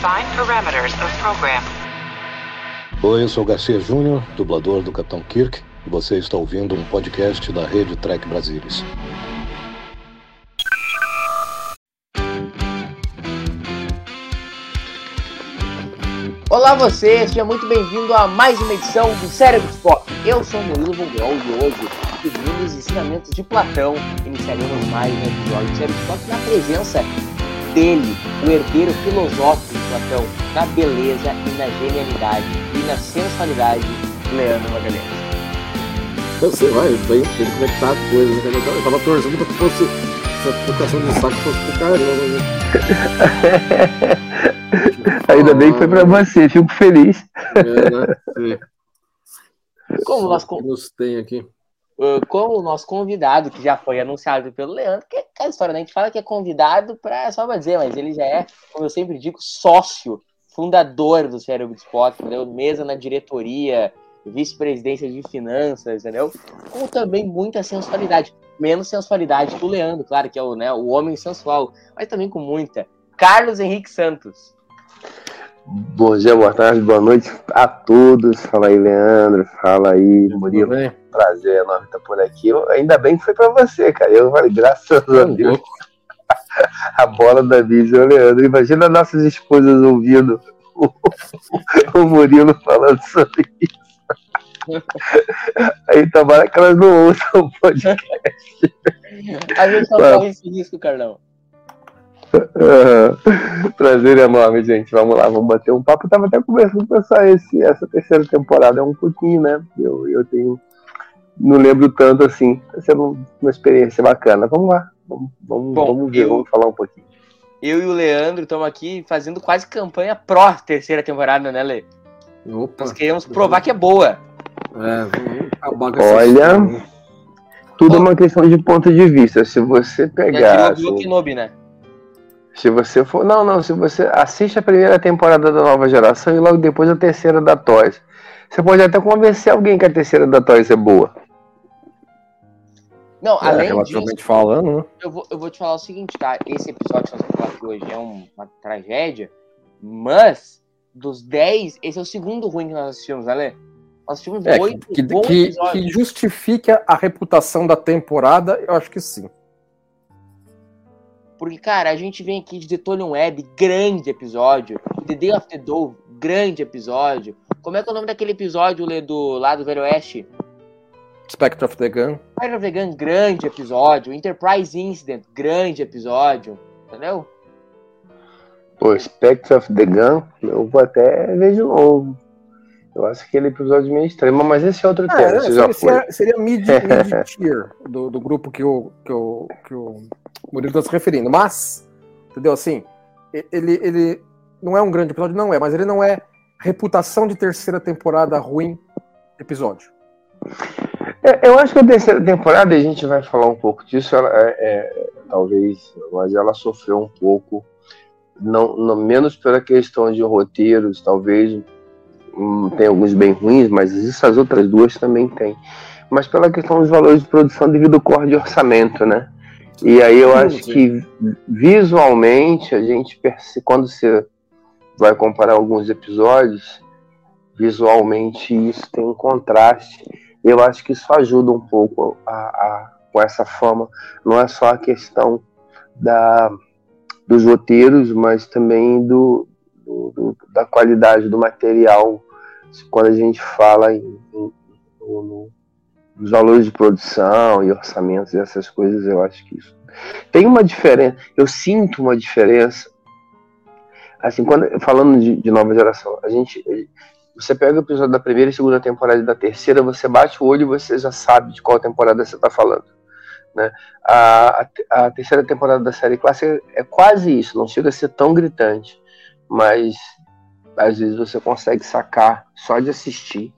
Define parameters of program. Oi, eu sou Garcia Júnior, dublador do Capitão Kirk, e você está ouvindo um podcast da rede Trek Brasilis. Olá você, seja muito bem-vindo a mais uma edição do Cérebro Spot. Eu sou o Murilo Vulgrol e hoje, seguindo os ensinamentos de Platão, iniciaremos mais um episódio do Cérebro Spot na presença dele, o herdeiro filosófico de Platão, na beleza e na genialidade e na sensualidade, Leandro Magalhães. Eu sei, vai, bem, tem que conectar as coisas, né? Eu tava- Eu torcendo pra que fosse essa trocação de saco fosse pro caramba, né? Ainda bem que foi pra você, fico feliz. É, né? É. Como nós, nos tem aqui. Uh, como o nosso convidado, que já foi anunciado pelo Leandro, que é aquela história, né? A gente fala que é convidado pra, só pra dizer, mas ele já é, como eu sempre digo, sócio, fundador do Cérebro de Spot, entendeu? Mesa na diretoria, vice-presidência de finanças, entendeu? Com também muita sensualidade. Menos sensualidade que o Leandro, claro, que é o, né, o homem sensual, mas também com muita. Carlos Henrique Santos. Bom dia, boa tarde, boa noite a todos. Fala aí, Leandro. Fala aí, Murilo. bem? Prazer enorme estar por aqui. Eu- ainda bem que foi pra você, cara. Eu falei, graças a Deus, a bola da o Leandro. Imagina nossas esposas ouvindo o, o Murilo falando sobre isso. Aí tomara que elas não ouçam o podcast. A gente só corre esse risco, Carlão. Prazer enorme, gente. Vamos lá, vamos bater um papo. Eu tava até conversando com essa, esse, essa terceira temporada, é um pouquinho, né? Eu, eu tenho. Não lembro tanto assim. Tá sendo uma experiência bacana. Vamos lá, vamos, vamos, Bom, vamos ver, eu- vamos falar um pouquinho. Eu e o Leandro estamos aqui fazendo quase campanha pró terceira temporada, né, Le? Opa. Nós queremos provar que é boa. É, Olha, né? Tudo é uma questão de ponto de vista. Se você Já pegar. tirou o Kenobi, né? Se você for. Não, não, se você assiste a primeira temporada da nova geração e logo depois a terceira da Toys. Você pode até convencer alguém que a terceira da Toys é boa. Não, É, além relativamente disso, falando, né? eu vou, eu vou te falar o seguinte, tá? Esse episódio que nós vamos falar aqui hoje é um- uma tragédia, mas dos 10, esse é o segundo ruim que nós assistimos, né, Lê? Nós assistimos É, oito que, que, que justifica a reputação da temporada, eu acho que sim. Porque, cara, a gente vem aqui de Detonium Web, grande episódio. The Day of the Dove, grande episódio. Como é que é o nome daquele episódio, Lê, do, lá do Velho Oeste? Spectre of the Gun. Fire of the Gun, grande episódio. Enterprise Incident, grande episódio. Entendeu? Pô, Spectre of the Gun, eu vou até ver de novo. Eu acho aquele episódio meio extremo, mas esse é outro tema, É, esse já seria, seria, seria mid, mid do, do grupo que o, que o, que o Murilo está se referindo. Mas, entendeu? Assim, ele, ele não é um grande episódio, não é, mas ele não é reputação de terceira temporada ruim episódio. É, eu acho que a terceira temporada, a gente vai falar um pouco disso, ela é, é, talvez, mas ela sofreu um pouco, não, não- menos pela questão de roteiros, talvez tem alguns bem ruins, mas essas outras duas também tem. Mas pela questão dos valores de produção devido ao corte de orçamento, né? E aí eu acho que visualmente a gente percebe, quando você vai comparar alguns episódios, visualmente isso tem um contraste. Eu acho que isso ajuda um pouco a, a- com essa fama. Não é só a questão da, dos roteiros, mas também do, do- do- da qualidade do material. Quando a gente fala em, em- no- no- nos valores de produção e orçamentos e essas coisas, eu acho que isso tem uma diferença. Eu sinto uma diferença. Assim, quando falando de, de nova geração, a gente você pega o episódio da primeira e segunda temporada e da terceira, você bate o olho e você já sabe de qual temporada você está falando. Né? A, a, a terceira temporada da série clássica é quase isso, não chega a ser tão gritante, mas às vezes você consegue sacar só de assistir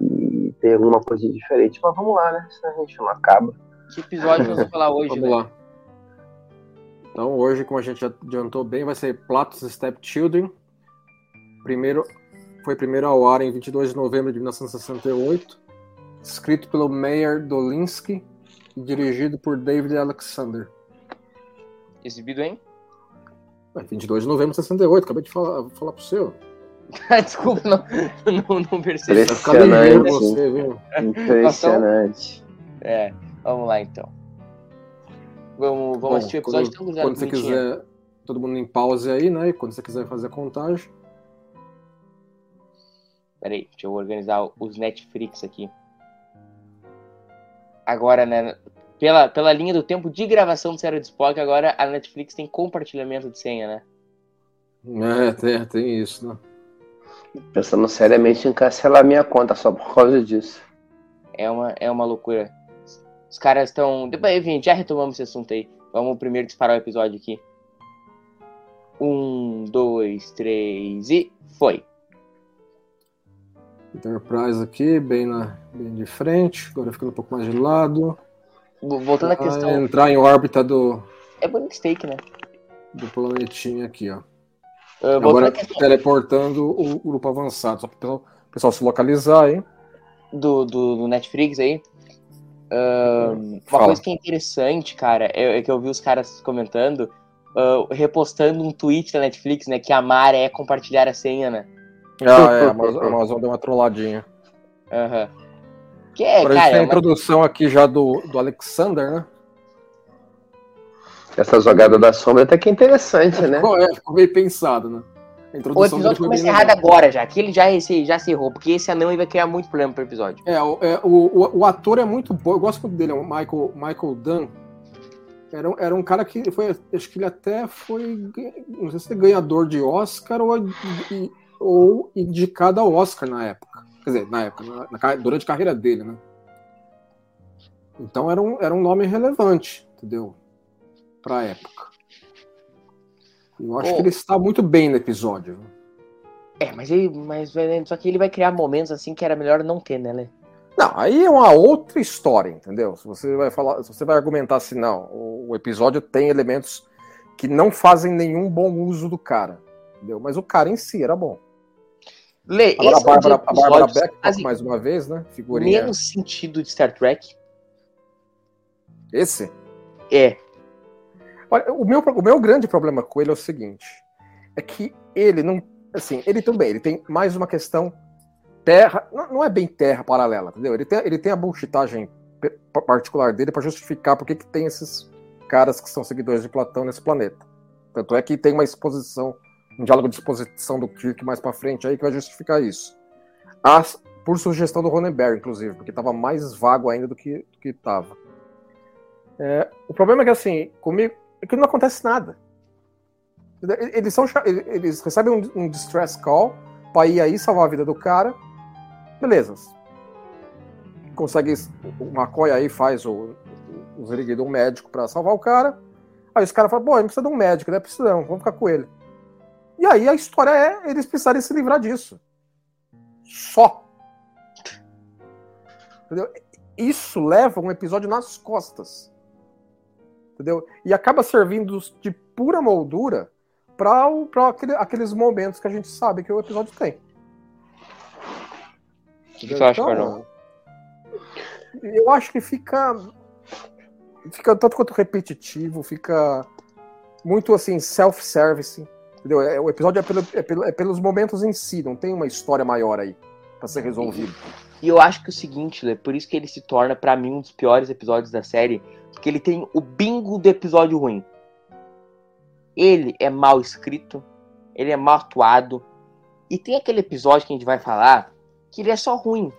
e ter alguma coisa diferente. Mas vamos lá, né? Senão a gente não acaba. Que episódio vamos falar hoje, Vamos Lê? lá. Então, hoje, como a gente já adiantou bem, vai ser Platos Stepchildren. Primeiro, foi primeiro ao ar em 22 de novembro de 1968. Escrito pelo Meyer Dolinsky e dirigido por David Alexander. Exibido em Ué, 22 de novembro de 68, acabei de falar, falar pro seu. Desculpa, não, não, não percebi. Impressionante. você, viu? Impressionante. É, vamos lá então. Vamos, vamos Bom, assistir o episódio quando, tão cruzado quando você quiser, todo mundo em pause aí, né? E quando você quiser fazer a contagem. Peraí, deixa eu organizar os Netflix aqui. Agora, né? Pela, pela linha do tempo de gravação do Série de Spock, agora a Netflix tem compartilhamento de senha, né? É, tem, tem isso, né? Pensando seriamente em cancelar minha conta só por causa disso. É uma, é uma loucura. Os caras estão. Depois, enfim, já retomamos esse assunto aí. Vamos primeiro disparar o episódio aqui. Um, dois, três e foi. Enterprise aqui, bem, na, bem de frente, agora ficando um pouco mais de lado. Voltando à questão. entrar em órbita do, É bonito steak, né? do planetinha aqui, ó. Uh, Agora teleportando o grupo avançado, só para o pessoal, pessoal se localizar aí. do, do, do Netflix aí. ahn, uma coisa que é interessante, cara, é, é que eu vi os caras comentando, ah, repostando um tweet da Netflix, né? Que amar é compartilhar a senha, né? Ah, é, a Amazon, a Amazon deu uma trolladinha. Aham. Que é, cara, é a uma- introdução aqui já do, do Alexander, né? Essa jogada da sombra até que é interessante, né? Ficou, é, ficou meio pensado, né? A o episódio foi começa bem errado agora já, que ele já, esse, já se errou, porque esse anão vai criar muito problema pro episódio. É, o, é, o, o, o ator é muito bom, eu gosto muito dele, é o Michael, Michael Dunn. Era, um- era um cara que foi, acho que ele até foi, não sei se é ganhador de Oscar ou, ou indicado ao Oscar na época. Quer dizer, na época, na- na durante a carreira dele, né? Então era um, era um nome relevante, entendeu? Pra época. Eu acho Pô. que ele está muito bem no episódio. É, mas ele. Mas, só que ele vai criar momentos assim que era melhor não ter, né, Lê? Não, aí é uma outra história, entendeu? Se você vai falar, se você vai argumentar assim, não, o, o episódio tem elementos que não fazem nenhum bom uso do cara, entendeu? Mas o cara em si era bom. Lê, Agora a esse é Bárbara, a Bárbara Beck, fazem mais uma vez, né? Figurinha. menos sentido de Star Trek. Esse? É. Olha, o meu, o meu grande problema com ele é o seguinte: é que ele não. Assim, ele também, ele tem mais uma questão terra. Não, não é bem terra paralela, entendeu? Ele tem, ele tem a bullshitagem particular dele para justificar por que tem esses caras que são seguidores de Platão nesse planeta. Tanto é que tem uma exposição, um diálogo de exposição do Kirk mais para frente aí que vai justificar isso. As- por sugestão do Ronenberg, inclusive, porque estava mais vago ainda do que do que estava. É, o problema é que assim, comigo é que não acontece nada. Eles, são, eles recebem um, um distress call pra ir aí salvar a vida do cara. Beleza. Consegue. O McCoy aí faz o, o zeriguei de um médico pra salvar o cara. Aí os caras falam, pô, a gente precisa de um médico, né? Precisamos, vamos ficar com ele. E aí a história é eles precisarem se livrar disso. Só. Entendeu? Isso leva um episódio nas costas entendeu? E acaba servindo de pura moldura para aquele, aqueles momentos que a gente sabe que o episódio tem. O que você acha, Carlão? eu acho que fica fica tanto quanto repetitivo, fica muito assim self-service, entendeu? É, O episódio é, pelo- é pelo- é pelos momentos em si, não tem uma história maior aí para ser resolvida. E eu acho que é o seguinte, Lê, por isso que ele se torna, pra mim, um dos piores episódios da série, porque ele tem o bingo do episódio ruim. Ele é mal escrito, ele é mal atuado, e tem aquele episódio que a gente vai falar que ele é só ruim.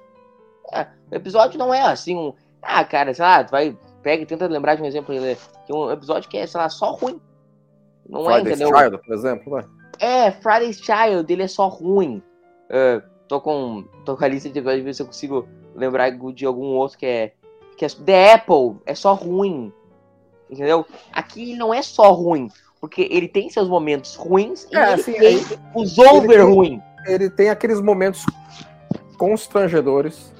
É, o episódio não é assim um. Ah, cara, sei lá, vai. Pega e tenta lembrar de um exemplo Lê, que um episódio que é, sei lá, só ruim. Não é, Friday's entendeu? Child, por exemplo, vai. É, Friday's Child, ele é só ruim. É, tô, com, tô com a lista de ver se eu consigo lembrar de algum outro que é. Que é The Apple, é só ruim. Entendeu? Aqui ele não é só ruim. Porque ele tem seus momentos ruins e É, ele assim, tem ele- os over tem- ruim. Ele tem aqueles momentos constrangedores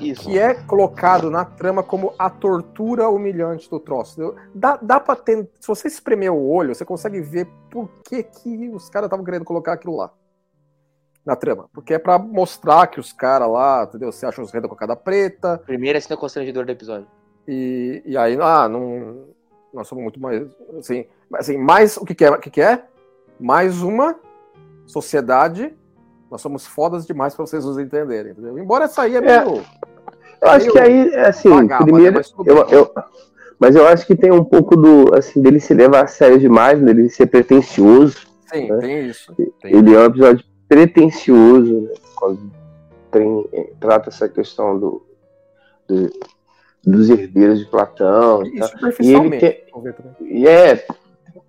Isso. que é colocado na trama como a tortura humilhante do troço. Dá, dá pra ter. Se você espremer o olho, você consegue ver por que, que os caras estavam querendo colocar aquilo lá. Na trama. Porque é pra mostrar que os caras lá, entendeu? Você acha os reis da cocada preta, Primeira cena constrangedora do episódio. e, e aí, ah, não. Nós somos muito mais. Assim, assim mais o que, que é? O que, que é? mais uma sociedade. Nós somos fodas demais para vocês nos entenderem, entendeu? Embora essa aí é meio. Eu acho que aí, assim, primeiro, né? Mas tudo eu, eu, mas eu acho que tem um pouco do, assim, dele se levar a sério demais, né, dele ser pretencioso. Sim, né? tem isso. Tem. Ele é um episódio pretencioso, né, quando tem, eh, trata essa questão do, do- dos herdeiros de Platão. E tá? tem- vamos ver também. E é,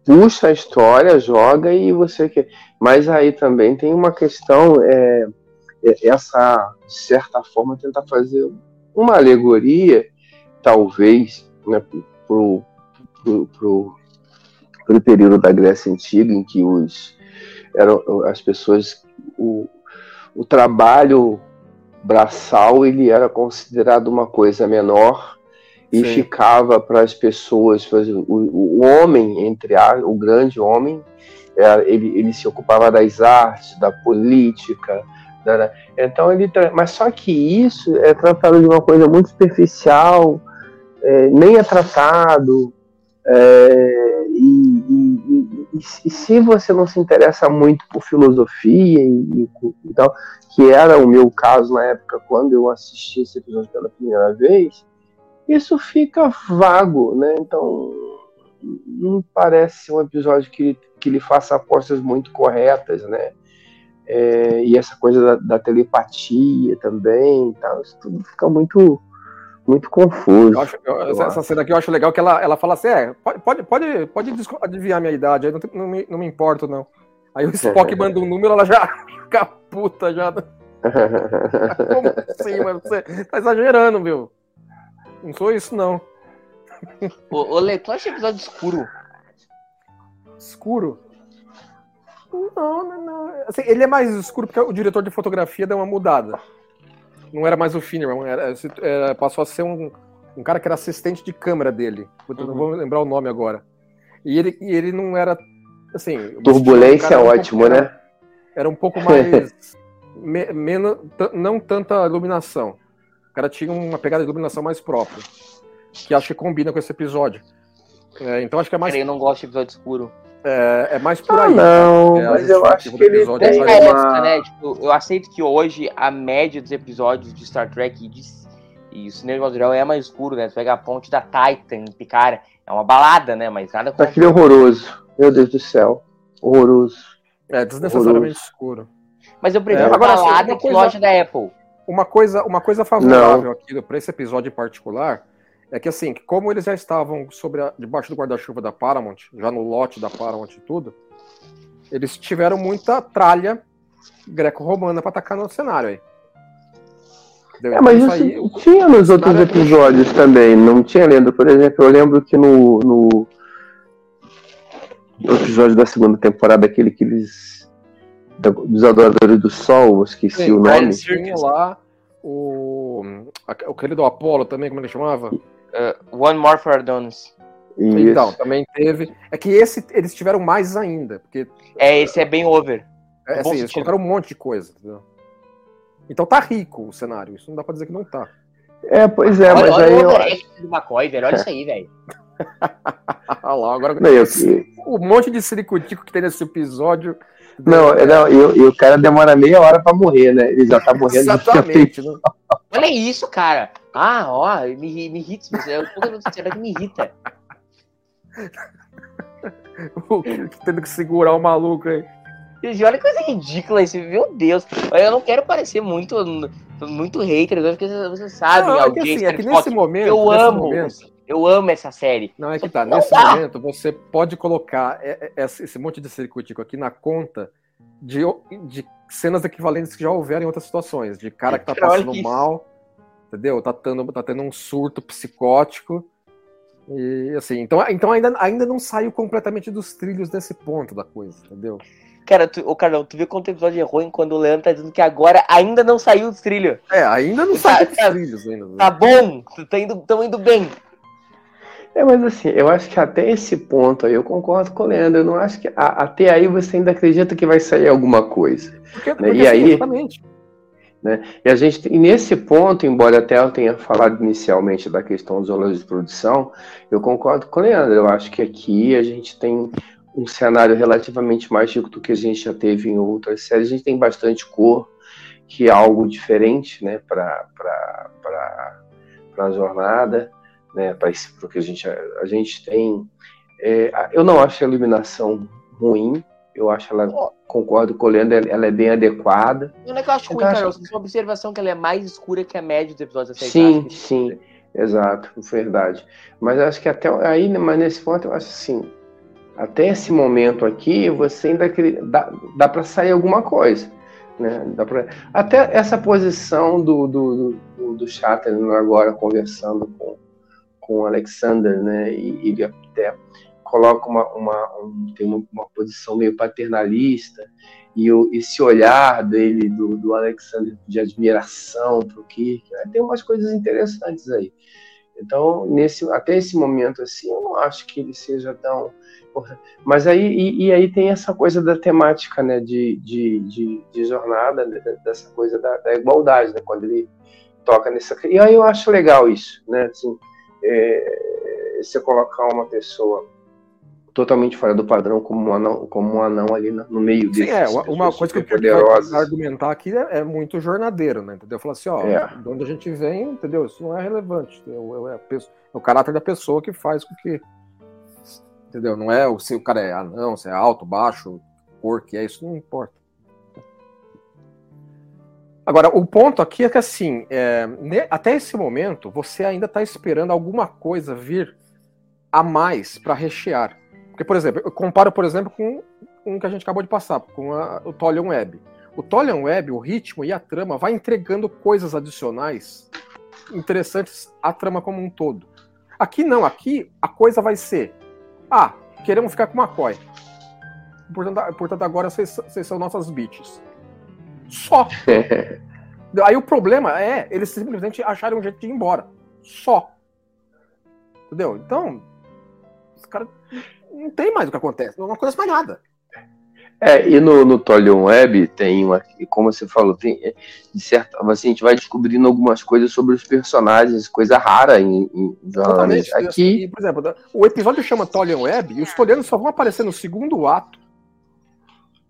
puxa a história, joga e você quer. Mas aí também tem uma questão, é, é, essa, de certa forma, tentar fazer uma alegoria, talvez, né, pro, pro, pro, pro período da Grécia Antiga, em que os, eram, as pessoas, o, o trabalho braçal, ele era considerado uma coisa menor, e Sim. ficava para as pessoas, o, o homem, entre a, o grande homem, ele, ele se ocupava das artes, da política, então ele, mas só que isso é tratado de uma coisa muito superficial, é, nem é tratado, é, e, e- e- e- se você não se interessa muito por filosofia e tal, que era o meu caso na época quando eu assisti esse episódio pela primeira vez, isso fica vago, né? Então não parece um episódio que, que lhe faça apostas muito corretas, né? É, e essa coisa da, da telepatia também, tal, isso tudo fica muito muito confuso. Eu acho- eu- essa, cena aqui eu acho legal que ela, ela fala assim: é, pode, pode, pode, adivinhar minha idade, aí não, não me, não me importo, não. Aí o Spock manda um número, ela já fica puta, já. Como assim, mas você tá exagerando, meu. Não sou isso, não. Ô, ô Lê, tu acha episódio escuro? Escuro? Não, não, não. Assim, ele é mais escuro porque o diretor de fotografia deu uma mudada. Não era mais o Finnerman, era, era- passou a ser um, um cara que era assistente de câmera dele. Eu Não vou lembrar o nome agora. E ele, e ele não era. Assim, Turbulência é era um ótimo, pouco- né? Era um pouco mais. me- menos, não tanta iluminação. O cara tinha uma pegada de iluminação mais própria. Que acho que combina com esse episódio. É, então acho que é mais, eu não gosto de episódio escuro. é, é mais por Ah, aí. não, É, a mas eu justificativa acho do que ele episódio tem é mais- época, né? Tipo, eu aceito que hoje a média dos episódios de Star Trek e, de, e o cinema de modo geral é mais escuro, né? Tu pega a ponte da Titan, Picard, é uma balada, né? Mas nada com. Aquele é horroroso. Meu Deus do céu. Horroroso. É desnecessariamente Horroroso. escuro. Mas eu prefiro É, agora, assim, balada uma que coisa- loja da Apple. Uma coisa, uma coisa favorável aqui para esse episódio em particular é que assim, como eles já estavam sobre a- debaixo do guarda-chuva da Paramount, já no lote da Paramount e tudo, eles tiveram muita tralha greco-romana para atacar no cenário aí. Entendeu? É, mas Então, isso tinha nos outros é episódios também, não tinha lendo? Por exemplo, eu lembro que no, no, no episódio da segunda temporada, aquele que eles. da- dos Adoradores do Sol, eu esqueci Sim, o nome. tinha lá o o querido Apolo também, como ele chamava? Uh, One More for Adonis. Isso. Então, também teve. É que esse eles tiveram mais ainda, porque É, esse é bem over. É, assim, eles colocaram um monte de coisa, entendeu? Então tá rico o cenário, isso não dá pra dizer que não tá. É, pois é, mas olha aí o eu acho. overact do McCoy, velho. Olha isso aí, velho. Ah lá, agora Não, eu- o monte de ciricutico que tem nesse episódio. não, não e, e o cara demora meia hora pra morrer, né? Ele já tá morrendo. Exatamente, né? Olha isso, cara. Ah, ó, me, me irrita. Eu tô falando sério que me irrita. Tendo que segurar o maluco aí. Gente, olha que coisa ridícula esse. Meu Deus. Eu não quero parecer muito, muito hater, porque você sabe, Não, é que, assim, é que nesse momento. Eu nesse amo. momento- Eu amo essa série. não, é que tá. não Nesse dá. momento, você pode colocar é- é- esse monte de ciricutico aqui na conta de, de cenas equivalentes que já houveram em outras situações. De cara que tá passando isso. mal, entendeu? Tá tendo, tá tendo um surto psicótico. E assim, então, então ainda, ainda não saiu completamente dos trilhos desse ponto da coisa, entendeu? Cara, tu, ô, Carlão, tu viu quanto episódio é ruim quando o Leandro tá dizendo que agora ainda não saiu dos trilhos. É, ainda não Tá- saiu dos tá- trilhos ainda. né? Tá bom, tá indo, tão indo bem. É, mas assim, eu acho que até esse ponto aí eu concordo com o Leandro. Eu não acho que a- até aí você ainda acredita que vai sair alguma coisa. Porque, E assim, aí- Exatamente. E a gente, e nesse ponto, embora até eu tenha falado inicialmente da questão dos valores de produção, eu concordo com o Leandro. Eu acho que aqui a gente tem um cenário relativamente mais rico do que a gente já teve em outras séries. A gente tem bastante cor, que é algo diferente né, para a jornada, né, para o que a gente, a gente tem. É, eu não acho a iluminação ruim, eu acho ela, concordo com o Leandro, ela é bem adequada. Não é que eu acho ruim, Carlos, acho... uma observação que ela é mais escura que a média dos episódios da série. Sim, sim, exato, verdade. Mas acho que até aí, mas nesse ponto, eu acho assim, até esse momento aqui, você ainda dá, dá para sair alguma coisa. Né? Dá pra, até essa posição do, do, do, do Chatter agora conversando com, com o Alexander, né? E ele até coloca uma, uma, um, tem uma, uma, posição meio paternalista e o, esse olhar dele, do, do Alexander, de admiração para o Kirk, né? tem umas coisas interessantes aí. Então, nesse, até esse momento, assim, eu não acho que ele seja tão mas aí, e, e, aí tem essa coisa da temática, né, de, de, de, de jornada, né, dessa coisa da, da, igualdade, né, quando ele toca nessa... E aí eu acho legal isso, né, assim, é, você colocar uma pessoa totalmente fora do padrão como um anão, como um anão ali no meio dele. Sim, é, uma coisa que eu quero argumentar aqui é, é, muito jornadeiro, né, entendeu? Falar assim, ó, é. de onde a gente vem, entendeu? Isso não é relevante, é, é, é o caráter da pessoa que faz com que Entendeu? Não é se o cara é anão, se é alto, baixo, cor que é, isso não importa. Agora, o ponto aqui é que assim, é, até esse momento, você ainda está esperando alguma coisa vir a mais para rechear. Porque, por exemplo, eu comparo, por exemplo, com um que a gente acabou de passar, com a, o Tolion Web. O Tolion Web, o ritmo e a trama vai entregando coisas adicionais interessantes à trama como um todo. Aqui não, aqui a coisa vai ser ah, queremos ficar com McCoy. Portanto, portanto agora vocês, vocês são nossas bitches. Só. Aí o problema é eles simplesmente acharem um jeito de ir embora. Só. Entendeu? Então, os caras não tem mais o que acontece. Não acontece mais nada. É, e no, no Tolion Web tem uma, como você falou, tem, é, de certa, assim, a gente vai descobrindo algumas coisas sobre os personagens, coisa rara em, em Exatamente. Aqui, por exemplo, o episódio chama Tolion Web e os Tolianos só vão aparecer no segundo ato.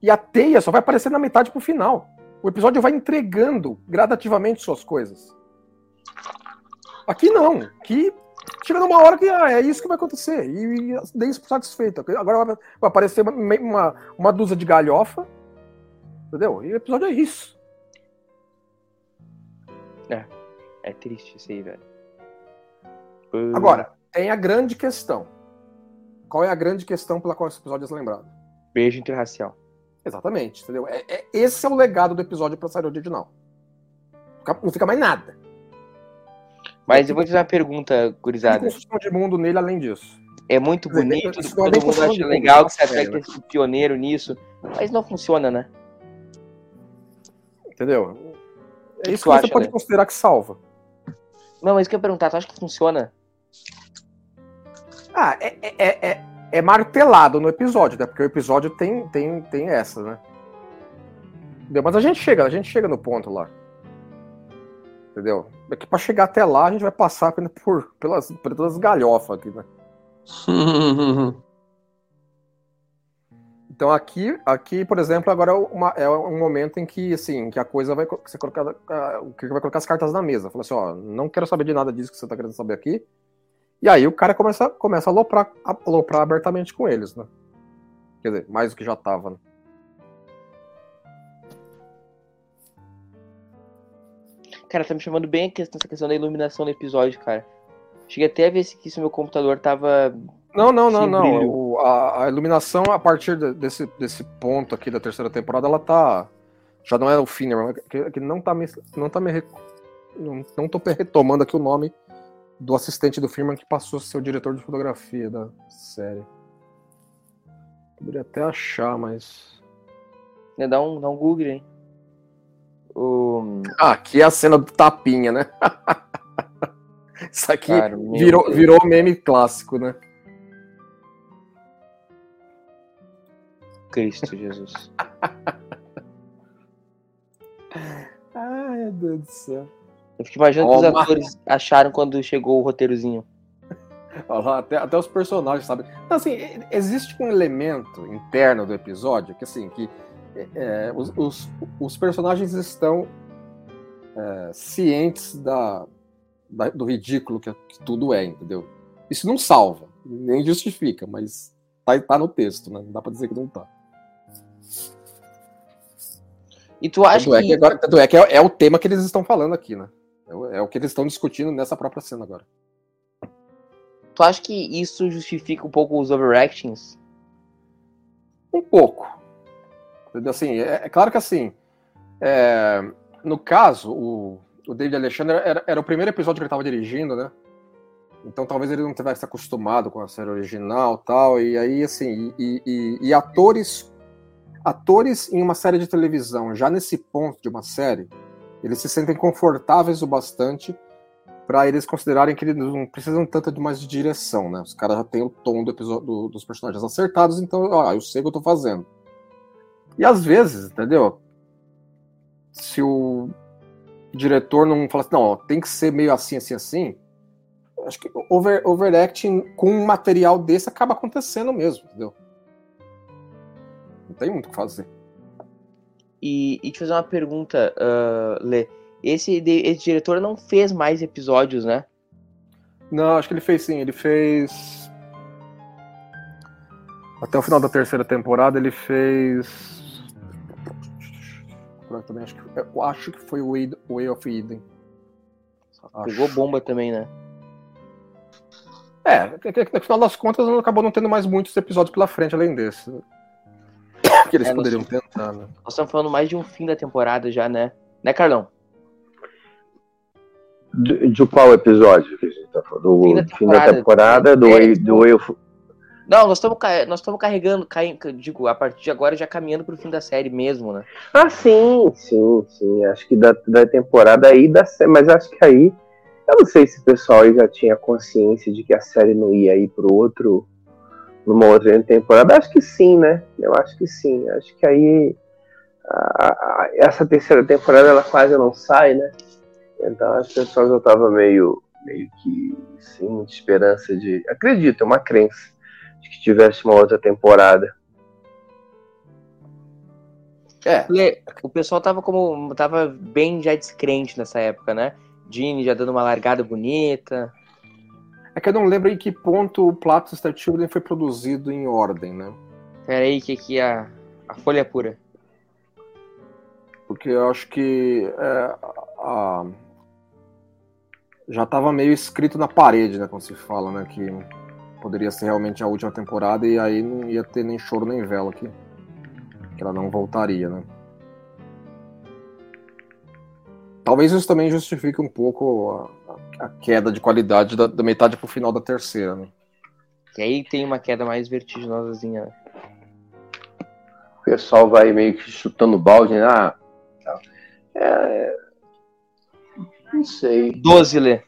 E a teia só vai aparecer na metade pro final. O episódio vai entregando gradativamente suas coisas. Aqui não. Aqui chega numa hora que ah, é isso que vai acontecer. E, e dei isso por satisfeito. Agora vai, vai aparecer uma, uma, uma dúzia de galhofa. Entendeu? E o episódio é isso. É. É triste isso aí, velho. Agora, tem a grande questão. Qual é a grande questão pela qual esse episódio é lembrado? Beijo interracial. Exatamente, entendeu? É, é, esse é o legado do episódio pra série original. Não fica mais nada. Mas eu vou te fazer uma pergunta, gurizada. Tem construção de mundo nele além disso. É muito bonito, dizer, todo mundo acha legal que você até que é pioneiro nisso, mas não funciona, né? Entendeu? É isso que, você pode né? considerar que salva. Não, mas isso que eu ia perguntar, tu acha que funciona? Ah, é, é, é, é martelado no episódio, né? Porque o episódio tem, tem, tem essa, né? Entendeu? Mas a gente chega, a gente chega no ponto lá. Entendeu? É que para chegar até lá a gente vai passar por, pelas, por todas as galhofas aqui, né? então aqui, aqui, por exemplo, agora é, uma, é, um momento em que, assim, que a coisa vai você colocar, o que vai colocar as cartas na mesa. Fala assim, ó, não quero saber de nada disso que você tá querendo saber aqui. E aí o cara começa, começa a aloprar, a aloprar abertamente com eles, né? Quer dizer, mais do que já tava, né? Cara, tá me chamando bem a questão, essa questão da iluminação do episódio, cara. Cheguei até a ver se, se meu computador tava. Não, não, não, não. O, a, a, iluminação, a partir de, desse, desse ponto aqui da terceira temporada, ela tá. Já não é o Finner, que, que não tá me. Não tá me. Não, não tô retomando aqui o nome do assistente do Firman que passou a ser o diretor de fotografia da série. Poderia até achar, mas. É, dá um, dá um Google hein? O... Ah, aqui é a cena do tapinha, né? Isso aqui Cara, virou, virou meme clássico, né? Cristo Jesus. Ai, meu Deus do céu. Eu fico imaginando o que os atores acharam quando chegou o roteirozinho. Até, até os personagens sabem. Então, assim, existe um elemento interno do episódio que, assim, que é, os, os, os, personagens estão é, cientes da, da, do ridículo que, que, tudo é, entendeu? Isso não salva, nem justifica, mas tá, tá no texto, né? Não dá pra dizer que não tá. E tu acha tanto que... É que agora, tanto é que é, é, o tema que eles estão falando aqui, né? É, é o que eles estão discutindo nessa própria cena agora. Tu acha que isso justifica um pouco os overactings? Um pouco. Assim, é, é claro que assim, é, no caso, o, o David Alexandre era, era, o primeiro episódio que ele estava dirigindo, né? Então talvez ele não tivesse acostumado com a série original tal. E aí, assim, e, e, e atores atores em uma série de televisão, já nesse ponto de uma série, eles se sentem confortáveis o bastante para eles considerarem que eles não precisam tanto de mais de direção, né? Os caras já têm o tom do episódio do, dos personagens acertados, então, ó, eu sei o que eu tô fazendo. E às vezes, entendeu? Se o diretor não fala assim, não, ó, tem que ser meio assim, assim, assim, acho que over, overacting com um material desse acaba acontecendo mesmo, entendeu? Não tem muito o que fazer. E, e te fazer uma pergunta, uh, Lê. Esse, esse diretor não fez mais episódios, né? Não, acho que ele fez sim. Ele fez. Até o final da terceira temporada ele fez. Também, acho que, eu acho que foi o Way, Way of Eden. Pegou bomba também, né? É, no final das contas acabou não tendo mais muitos episódios pela frente além desse que eles é, poderiam nós, tentar, né? Nós estamos falando mais de um fim da temporada já, né? Né, Carlão? De, de qual episódio que a gente tá falando? Do fim da temporada, fim da temporada do, é, do, do eu... Não, nós estamos nós estamos carregando, digo, a partir de agora já caminhando para o fim da série mesmo, né? Ah, sim, sim, sim. Acho que da, da temporada aí da mas acho que aí eu não sei se o pessoal já tinha consciência de que a série não ia ir pro outro numa outra temporada? Acho que sim, né? Eu acho que sim. Acho que aí a, a, essa terceira temporada ela quase não sai, né? Então as pessoas já estavam meio, meio que sem muita esperança de. Acredito, é uma crença de que tivesse uma outra temporada. É. O pessoal tava como. tava bem já descrente nessa época, né? Gene já dando uma largada bonita. É que eu não lembro em que ponto o Plato Star Children foi produzido em ordem, né? Pera aí, que aqui a, a folha é pura. Porque eu acho que é, a, já estava meio escrito na parede, né? Quando se fala, né? Que poderia ser realmente a última temporada e aí não ia ter nem choro nem vela aqui. Que ela não voltaria, né? Talvez isso também justifique um pouco a, a queda de qualidade da, da metade pro final da terceira, né? E aí tem uma queda mais vertiginosazinha. O pessoal vai meio que chutando balde, né? Ah, é... Não sei. 12, Lê.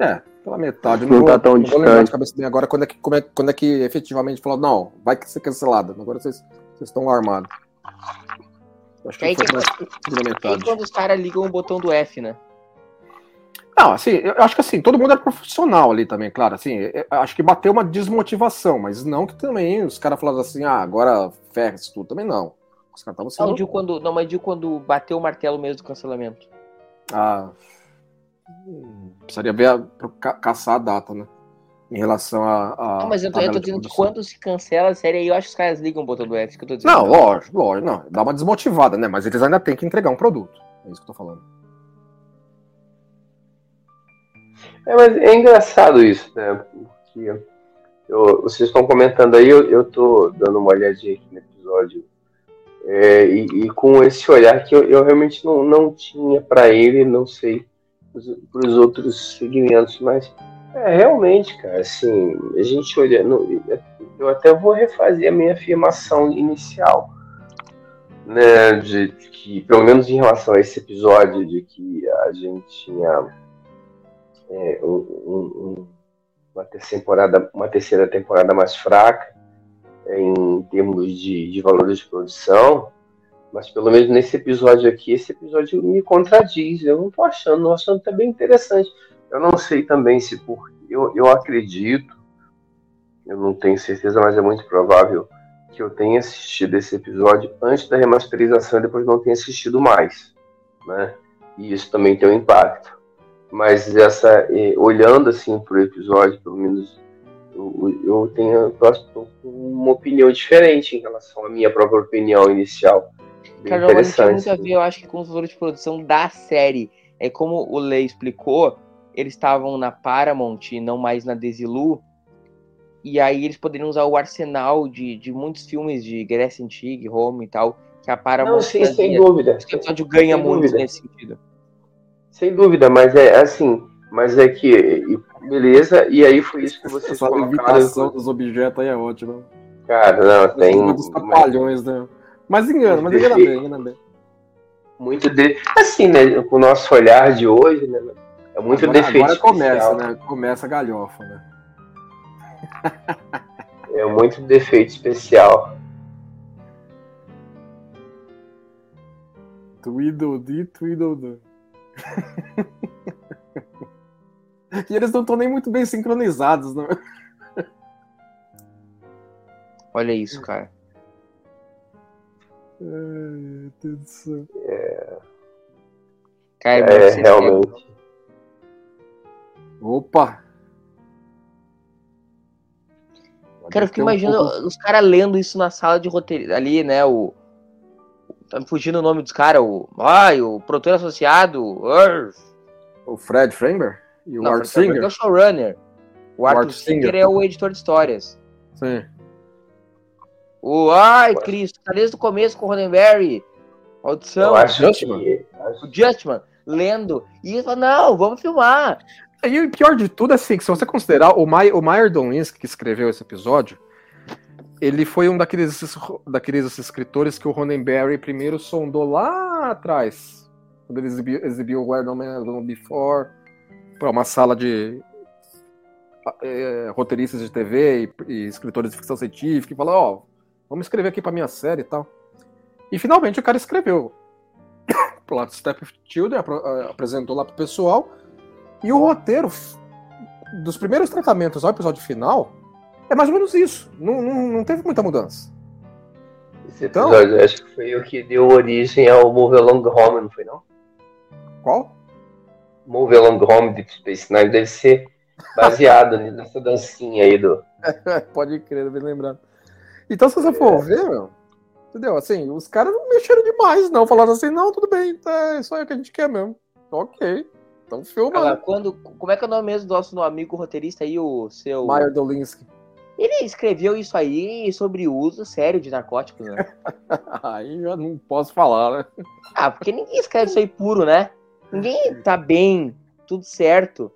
É, pela metade. Não, não tá tão não distante. Vou lembrar de cabeça bem agora quando é, que, como é, quando é que efetivamente falou, não, vai ser cancelada. Agora vocês, vocês estão armados. Acho que aí, foi que, aí quando os caras ligam o botão do F, né? Não, assim, eu acho que assim, todo mundo era profissional ali também, claro, assim, acho que bateu uma desmotivação, mas não que também os caras falaram assim, ah, agora ferra isso tudo, também não. Os caras estavam sendo... Não, quando, não, mas digo quando bateu o martelo mesmo do cancelamento. Ah, precisaria ver, a, caçar a data, né? em relação a. a não, mas eu tô, eu tô dizendo que quando se cancela a série aí, eu acho que os caras ligam o botão do F que eu tô dizendo. Não, lógico, lógico, não. Dá uma desmotivada, né? Mas eles ainda têm que entregar um produto. É isso que eu tô falando. É, mas é engraçado isso, né? Porque eu, vocês estão comentando aí, eu, eu tô dando uma olhadinha aqui no episódio. É, e, e, com esse olhar que eu, eu realmente não, não tinha para ele, não sei para os outros segmentos, mas é, realmente, cara, assim, a gente olhando. Eu até vou refazer a minha afirmação inicial, né? De, de que, pelo menos em relação a esse episódio, de que a gente tinha é, um, um, uma, terceira temporada, uma terceira temporada mais fraca em termos de, de valores de produção, mas pelo menos nesse episódio aqui, esse episódio me contradiz. Eu não tô achando, não achando até bem interessante. Eu não sei também se por. eu, eu acredito, eu não tenho certeza, mas é muito provável que eu tenha assistido esse episódio antes da remasterização e depois não tenha assistido mais, né? E isso também tem um impacto. Mas essa, eh, olhando assim para o episódio, pelo menos eu, tenho eu uma opinião diferente em relação à minha própria opinião inicial. Cara, não tem muito a ver, eu acho que com os valores de produção da série. É como o Lei explicou, eles estavam na Paramount e não mais na Desilu. E aí eles poderiam usar o arsenal de, de muitos filmes de Grécia Antiga, Roma e tal, que a Paramount Não, sim, sem dúvida. Esse episódio ganha Sem muito dúvida. nesse sentido. Sem dúvida, mas é assim, mas é que beleza, e aí foi isso que vocês Essa colocaram. limitação dos objetos aí é ótima. Cara, não, tem Dos mas trapalhões, né? Mas engana, mas engana bem, engana bem. muito de assim, né, com o nosso olhar de hoje, né, é muito agora, defeito agora começa, especial. né? Começa a galhofa, né? É muito defeito especial. Tweedledee, Tweedledee. e eles não estão nem muito bem sincronizados, né? Olha isso, cara. Ai, meu Deus do céu. É, você- realmente. Opa! Cara, eu fico Tem um imaginando pouco- os caras lendo isso na sala de roteiro. Ali, né? O. Tá me fugindo o nome dos caras. O. Ai, o produtor associado. O Fred Framber e o Não, Art Singer. é o showrunner. O Arthur Art Singer. Singer é o editor de histórias. Sim. O. Ai, Cristo, tá desde o começo com o Roddenberry. Audição. Eu acho Justman. que O Justman lendo. E ele fala: não, vamos filmar. E o pior de tudo é assim, que se você considerar o, Mai, o Meyer que escreveu esse episódio, ele foi um daqueles, daqueles escritores que o Roddenberry primeiro sondou lá atrás, quando ele exibiu, exibiu Where No Man Has Gone Before, para uma sala de eh, roteiristas de TV e, e escritores de ficção científica, e falou, ó, vamos escrever aqui para minha série e tal. E finalmente o cara escreveu. Plot Step Children, eh, apresentou lá pro pessoal, e o roteiro dos primeiros tratamentos ao episódio final é mais ou menos isso. Não, não, não teve muita mudança. esse Então- episódio acho que foi o que deu origem ao Move Along Home, não foi não? Qual? Move Along Home Deep Space Nine deve ser baseado nessa dancinha aí do. Pode crer, bem lembrado. Então, se você for ver, meu, entendeu? Assim, os caras não mexeram demais, não. Falaram assim, não, tudo bem, tá, é só o que a gente quer mesmo. Ok. Então filma, Agora, né? quando, como é que é o nome mesmo do nosso amigo roteirista aí, o seu. Meyer Dolinski. Ele escreveu isso aí sobre o uso sério de narcóticos, né? Aí já não posso falar, né? ah, porque ninguém escreve isso aí puro, né? Ninguém tá bem, tudo certo.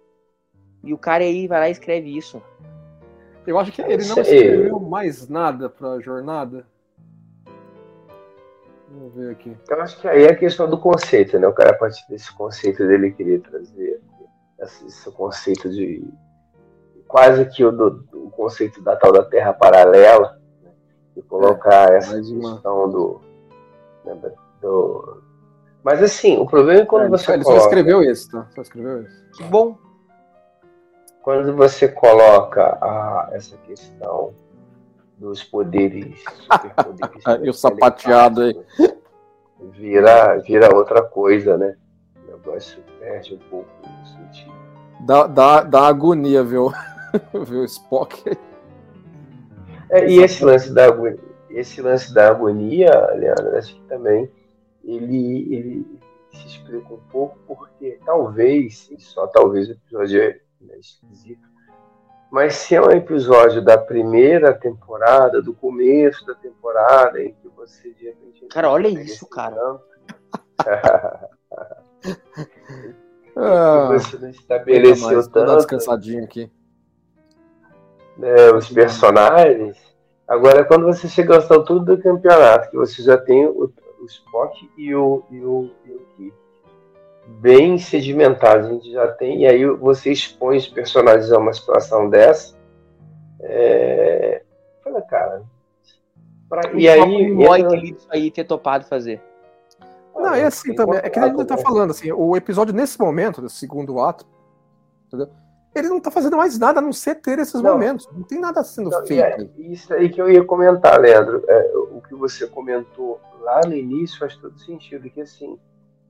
E o cara aí vai lá e escreve isso. Eu acho que ele não escreveu mais nada pra jornada. Vamos ver aqui. Eu acho que aí é a questão do conceito, né? O cara, a partir desse conceito dele, queria trazer esse, esse conceito de. quase que o, do, o conceito da tal da Terra paralela, né? e colocar essa mais uma. questão do, né, do. Mas assim, o problema é quando É, você ele só coloca. escreveu esse, tá? Só escreveu esse. Que bom. Quando você coloca a, essa questão dos poderes, superpoderes, Ah, e o sapateado aí. Vira, vira outra coisa, né? O negócio perde um pouco o sentido. Dá, dá, dá agonia ver o Spock. É, e esse lance da agonia, esse lance da agonia, Leandro, acho que também ele, ele se explica um pouco porque talvez, só talvez o episódio é né, esquisito, mas se é um episódio da primeira temporada, do começo da temporada, em que você de repente. Cara, olha isso, cara. Ah, você não Beleza, estabeleceu dar tanto descansadinho aqui. né, os personagens. Agora, quando você chega ao altura do campeonato, que você já tem o, o Spock e o, e o, e o Kirk bem sedimentados, a gente já tem, e aí você expõe os personagens a uma situação dessa. É... Fala, cara. pra- E aí. Mói entra- que isso aí ter topado fazer. Não, é assim também. É que a gente tá falando, assim, o episódio nesse momento, desse segundo ato, entendeu? ele não tá fazendo mais nada a não ser ter esses Não. momentos. Não tem nada sendo Não, e feito. é isso aí que eu ia comentar, Leandro. É, o que você comentou lá no início faz todo sentido. Que assim,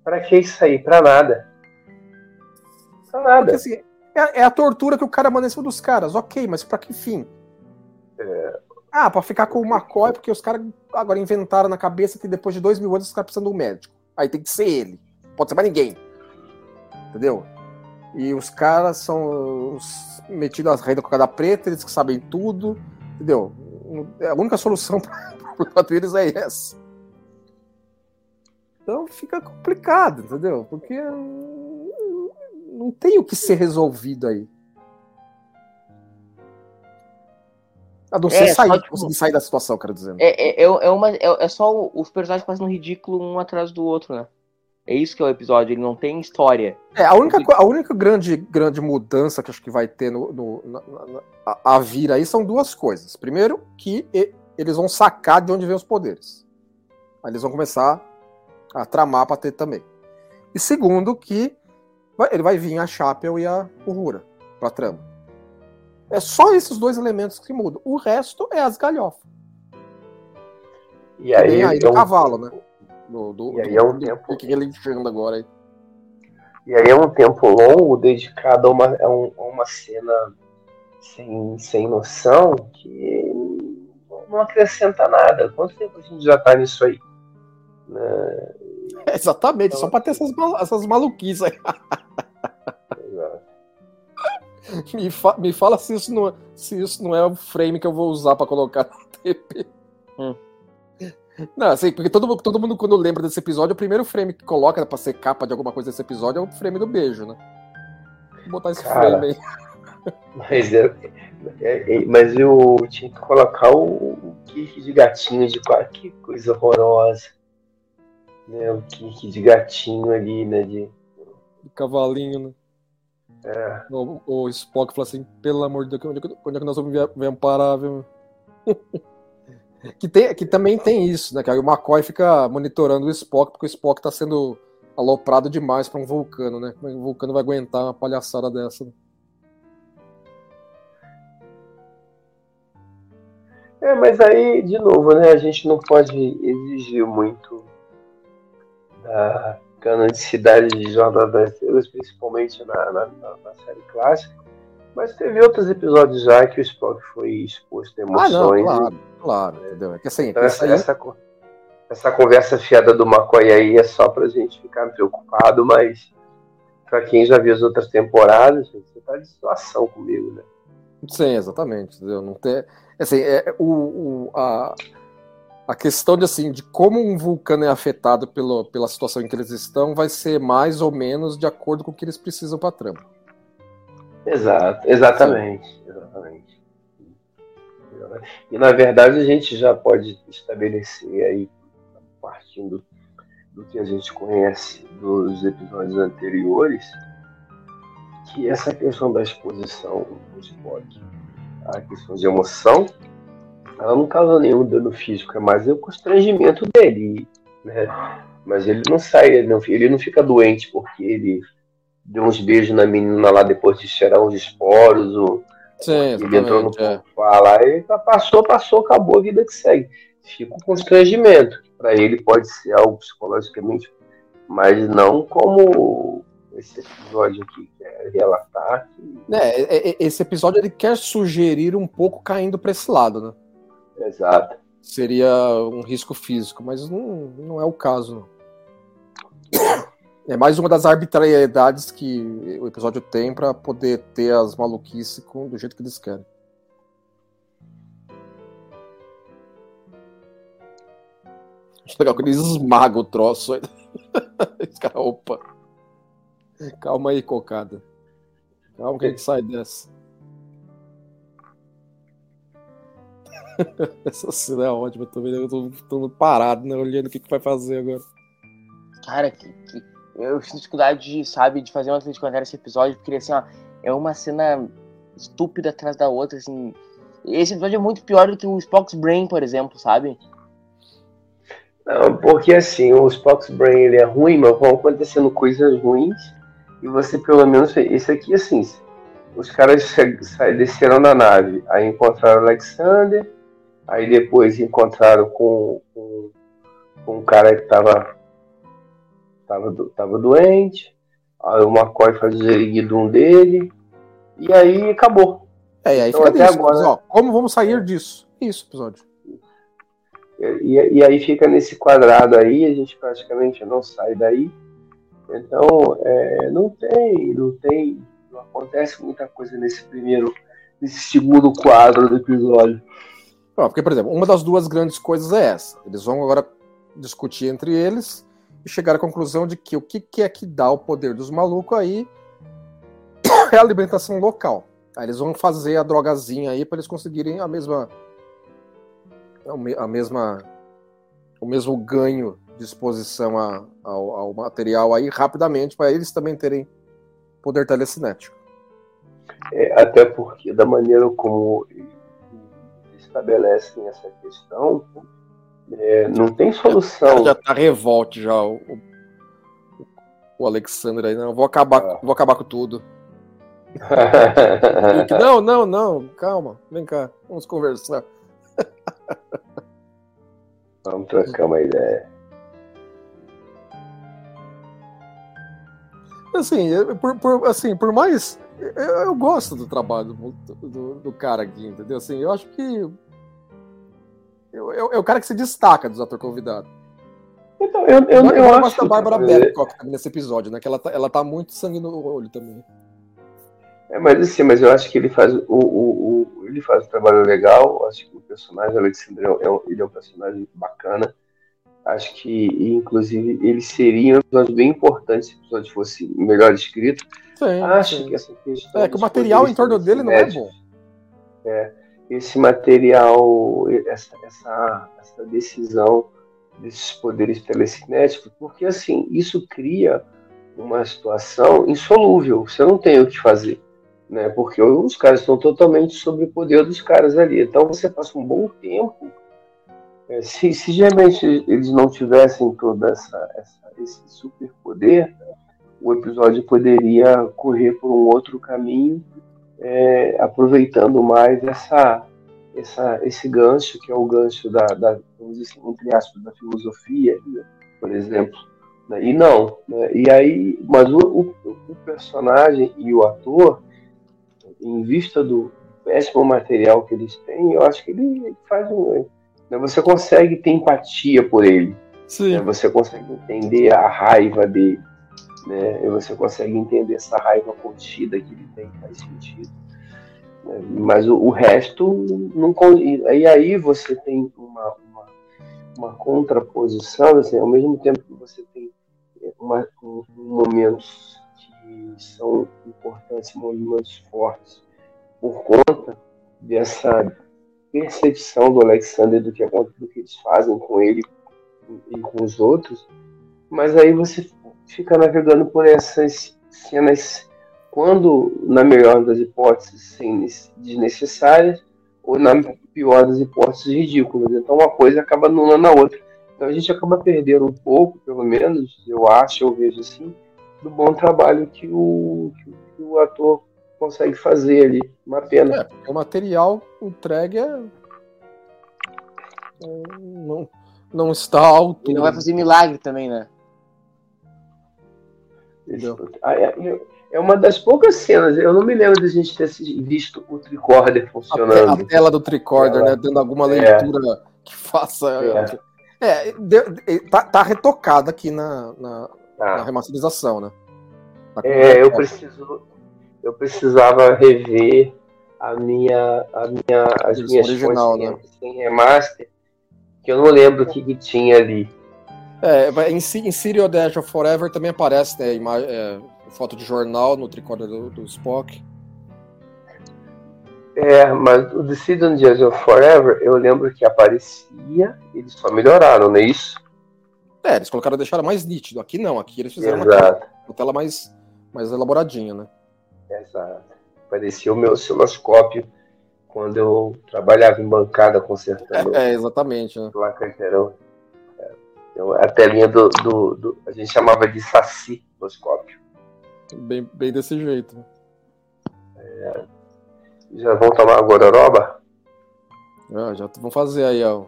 pra que isso aí? Pra nada. Pra Porque nada. assim, é, é a tortura que o cara manda em cima dos caras. Ok, mas pra que fim? Ah, pra ficar com o McCoy, porque os caras agora inventaram na cabeça que depois de dois mil anos os caras precisam de um médico. Aí tem que ser ele. Pode ser mais ninguém. Entendeu? E os caras são os metidos às redes com cada preta, eles que sabem tudo. Entendeu? A única solução para eles é essa. Então fica complicado, entendeu? Porque não tem o que ser resolvido aí. A não ser É, só, sair, tipo- conseguir sair da situação, quero dizer. É, é, é, é uma, é, é só os personagens fazendo ridículo um atrás do outro, né? É isso que é o episódio, ele não tem história. É, a única, a única grande, grande mudança que acho que vai ter no, no- na, na- a, a vir aí são duas coisas. Primeiro, que eles vão sacar de onde vem os poderes. Aí eles vão começar a tramar pra ter também. E segundo, que ele vai vir a Chapel e a Uhura pra trama. É só esses dois elementos que mudam. O resto é as galhofas. E aí, aí então, cavalo, né? Do, do, E aí é um do- tempo- que ele enxergando agora aí. E aí é um tempo longo dedicado a uma, a um- a uma cena sem, sem noção que não acrescenta nada. Quanto tempo a gente já tá nisso aí? Né? É, exatamente, só pra ter essas, essas maluquices aí. Me, fa- me fala se isso, não, se isso não é o frame que eu vou usar pra colocar no TP. Hum. Não, assim, porque todo, mundo- todo mundo, quando lembra desse episódio, o primeiro frame que coloca pra ser capa de alguma coisa desse episódio é o frame do beijo, né? Vou botar esse Cara. frame aí. Mas, é, é- é- mas eu tinha que colocar o, o de gatinho de quatro. Que coisa horrorosa. Né? O Kirk de gatinho ali, né? De, De cavalinho, né? é, O, o Spock fala assim, pelo amor de Deus, onde é que, onde é que nós vamos ver- ver parar, viu? que, tem, que também tem isso, né? Que aí o McCoy fica monitorando o Spock, porque o Spock tá sendo aloprado demais pra um vulcano, né? Como é que o vulcano vai aguentar uma palhaçada dessa? né? É, mas aí, de novo, né, a gente não pode exigir muito da canonicidade de Jornada das Estrelas, principalmente na, na, na- série clássica. Mas teve outros episódios já que o Spock foi exposto a Ah, não, emoções. claro, claro, entendeu? É que assim, Então, essa, aí, essa, essa conversa fiada do McCoy aí é só pra gente ficar preocupado, mas pra quem já viu as outras temporadas, você tá de situação comigo, né? Sim, exatamente. Entendeu? Não ter, assim, é, o, o- a, a questão de, assim, de como um vulcano é afetado pelo, pela situação em que eles estão vai ser mais ou menos de acordo com o que eles precisam para trama. Exato, exatamente, exatamente. E na verdade a gente já pode estabelecer aí, partindo do que a gente conhece dos episódios anteriores, que essa questão da exposição do Spock, a questão de emoção, ela não causa nenhum dano físico, é mais o constrangimento dele, né? Mas ele não sai, ele não, ele não fica doente porque ele deu uns beijos na menina lá depois de cheirar uns esporos, ou Sim, ele entrou no. É. lá e tá- passou, passou, acabou a vida que segue. Fica um constrangimento, para ele pode ser algo psicologicamente, mas não como esse episódio aqui quer relatar. Que... É, é, é, esse episódio ele quer sugerir um pouco caindo para esse lado, né? Exato. Seria um risco físico, mas não, não é o caso. É mais uma das arbitrariedades que o episódio tem para poder ter as maluquices com, do jeito que eles querem. Acho legal que eles esmagam o troço. Os caras, opa. Calma aí, cocada. Calma que a gente sai dessa. Essa cena é ótima também. né? Eu tô, tô parado, né? Olhando o que, que vai fazer agora. Cara, que, que- eu tive dificuldade, de, sabe, de fazer uma de comentário esse episódio, porque assim, ó, é uma cena estúpida atrás da outra, assim. Esse episódio é muito pior do que o Spock's Brain, por exemplo, sabe? Não, porque assim, o Spock's Brain ele é ruim, mas vão acontecendo coisas ruins e você pelo menos. Esse aqui, assim, os caras desceram na nave, aí encontraram Alexander, aí depois encontraram com, com, com um cara que estava tava, tava doente, aí o McCoy faz o Zerigdum dele, e aí acabou. É, e aí então, fica nisso, agora, ó, como vamos sair disso? Isso, episódio. E, e, aí fica nesse quadrado aí, a gente praticamente não sai daí. Então, é, não tem, não tem, não acontece muita coisa nesse primeiro, nesse segundo quadro do episódio. Não, porque, por exemplo, uma das duas grandes coisas é essa. Eles vão agora discutir entre eles e chegar à conclusão de que o que, é que dá o poder dos malucos aí é a alimentação local. Aí eles vão fazer a drogazinha aí para eles conseguirem a mesma a mesma o mesmo ganho de exposição a, ao, ao, material aí rapidamente para eles também terem poder telecinético. É, até porque da maneira como estabelecem essa questão, é, não tem solução. Já tá revolte já o, o Alexandre aí, não. Vou acabar, ah. vou acabar com tudo. não, não, não, calma, vem cá, vamos conversar. Vamos trocar uma ideia. Assim, por, por, assim, por mais. Eu, eu gosto do trabalho do, do, do, cara aqui, entendeu? Assim, eu acho que. Eu, eu, é o cara que se destaca dos atores convidados. Então, eu, eu, eu, eu gosto da Bárbara Babcock nesse episódio, né? Que ela tá, ela tá muito sangue no olho também. É, mas assim, mas eu acho que ele faz o, o, o ele faz um trabalho legal. Acho que o personagem Alexandre é um, ele é um personagem bacana. Acho que, inclusive, ele seria um episódio bem importante se o episódio fosse melhor escrito. Sim, Acho sim. que essa questão. É que o material em torno dele não é bom. É, esse material, essa, essa, essa decisão desses poderes telecinéticos, porque assim, isso cria uma situação insolúvel. Você não tem o que fazer né? Porque os caras estão totalmente sob o poder dos caras ali. Então você passa um bom tempo. É, se, realmente eles não tivessem todo essa, essa, esse superpoder, o episódio poderia correr por um outro caminho, é, aproveitando mais essa, essa, esse gancho, que é o gancho da, da vamos dizer assim, entre aspas, da filosofia, por exemplo. Né? E não. Né? E aí, mas o, o, o personagem e o ator em vista do péssimo material que eles têm, eu acho que ele faz um. Né, você consegue ter empatia por ele. Né, você consegue entender a raiva dele. Né, você consegue entender essa raiva contida que ele tem, faz sentido. Né, mas o, o, resto não. E aí você tem uma, uma, uma contraposição, assim, ao mesmo tempo que você tem uma, um, momentos que são importantes, movimentos fortes, por conta dessa percepção do Alexander do que, do que eles fazem com ele e com os outros, mas aí você fica navegando por essas cenas quando, na melhor das hipóteses, desnecessárias, ou na pior das hipóteses, ridículas. Então uma coisa acaba anulando a outra. Então a gente acaba perdendo um pouco, pelo menos, eu acho, eu vejo assim, do bom trabalho que o, que o ator consegue fazer ali. Uma pena. É, o material entregue é... não, não está alto. E não vai fazer milagre também, né? Ah, é, é uma das poucas cenas. Eu não me lembro de a gente ter visto o tricorder funcionando. A, a tela do tricorder, né? Dando alguma é. leitura é. que faça. É, é tá, tá retocada aqui na, na, ah. na remasterização, né? Tá é, eu preciso, eu precisava rever a minha, a minha, as minhas original, né? sem remaster, que eu não lembro o que, que tinha ali. É, em, em City of Dash of Forever também aparece, né, imagem, é, foto de jornal no tricorder do, do, Spock. É, mas o The City of of Forever, eu lembro que aparecia, eles só melhoraram, não é isso? É, eles colocaram, deixaram mais nítido. Aqui não, aqui eles fizeram Exato. uma tela, uma tela mais, mais elaboradinha, né? Exato. Parecia o meu osciloscópio quando eu trabalhava em bancada consertando. É, exatamente. Né? Placa geral. É, então, a telinha do, do, do, A gente chamava de saci oscópio. Bem, bem desse jeito. É, já vão tomar a gororoba? Ah, já vão fazer aí, ó.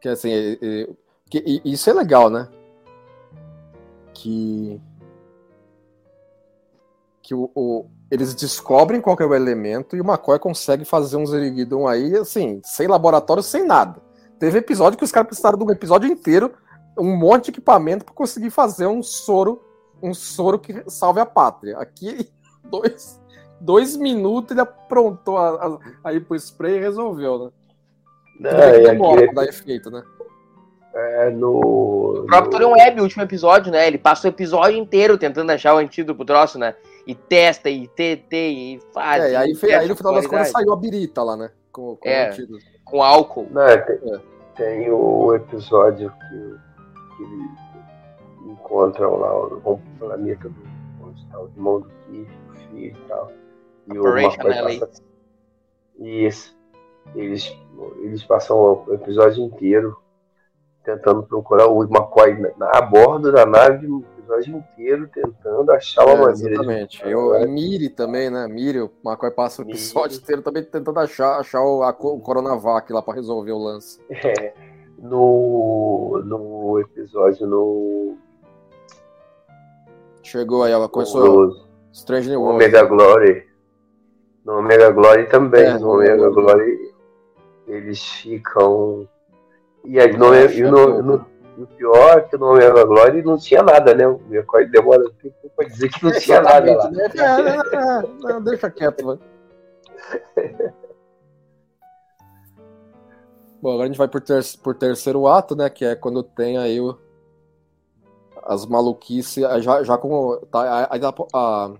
Que assim, é, é, que, isso é legal, né? Que. Que o, o- eles descobrem qual que é o elemento e o McCoy consegue fazer um Zeriguidon aí, assim, sem laboratório, sem nada. Teve episódio que os caras precisaram de um episódio inteiro, um monte de equipamento para conseguir fazer um soro, um soro que salve a pátria. Aqui, dois, dois minutos ele aprontou a, a, aí pro spray e resolveu, né? Bem É, que demora aqui pra dar efeito, né? é no. O próprio Torion no- Web, o último episódio, né? Ele passa o episódio inteiro tentando achar o antídoto pro troço, né? E testa, e TT, e faz. É, e aí, e aí no final das contas saiu a birita lá, né? Com, com É. o. Com álcool. Não, é, tem, É. tem o episódio que, que eles encontram lá o, o planeta do onde está o irmão do o filho e tal. E o Operation McCoy Annihilate. passa- Isso. Eles, eles passam o episódio inteiro tentando procurar o McCoy na, a bordo da nave, o episódio inteiro tentando achar uma É, maneira de exatamente. Eu, a Miri também, né? Miri, o McCoy passa o Miri. episódio inteiro também tentando achar, achar o, a, o Coronavac lá pra resolver o lance. É, no, no episódio no, Chegou aí, ela começou no Strange New World. Omega Glory. No Omega Glory também. É, no Omega Glory eles ficam. E aí no, É, e no, no- e o pior é que no Omega Glory não tinha nada, né? O McCoy demora um tempo pra dizer que não tinha nada lá. Né? É, é, é, não, deixa quieto, vai. Bom, agora a gente vai por, ter, por terceiro ato, né? Que é quando tem aí o, as maluquices, já, já com tá, a, a- a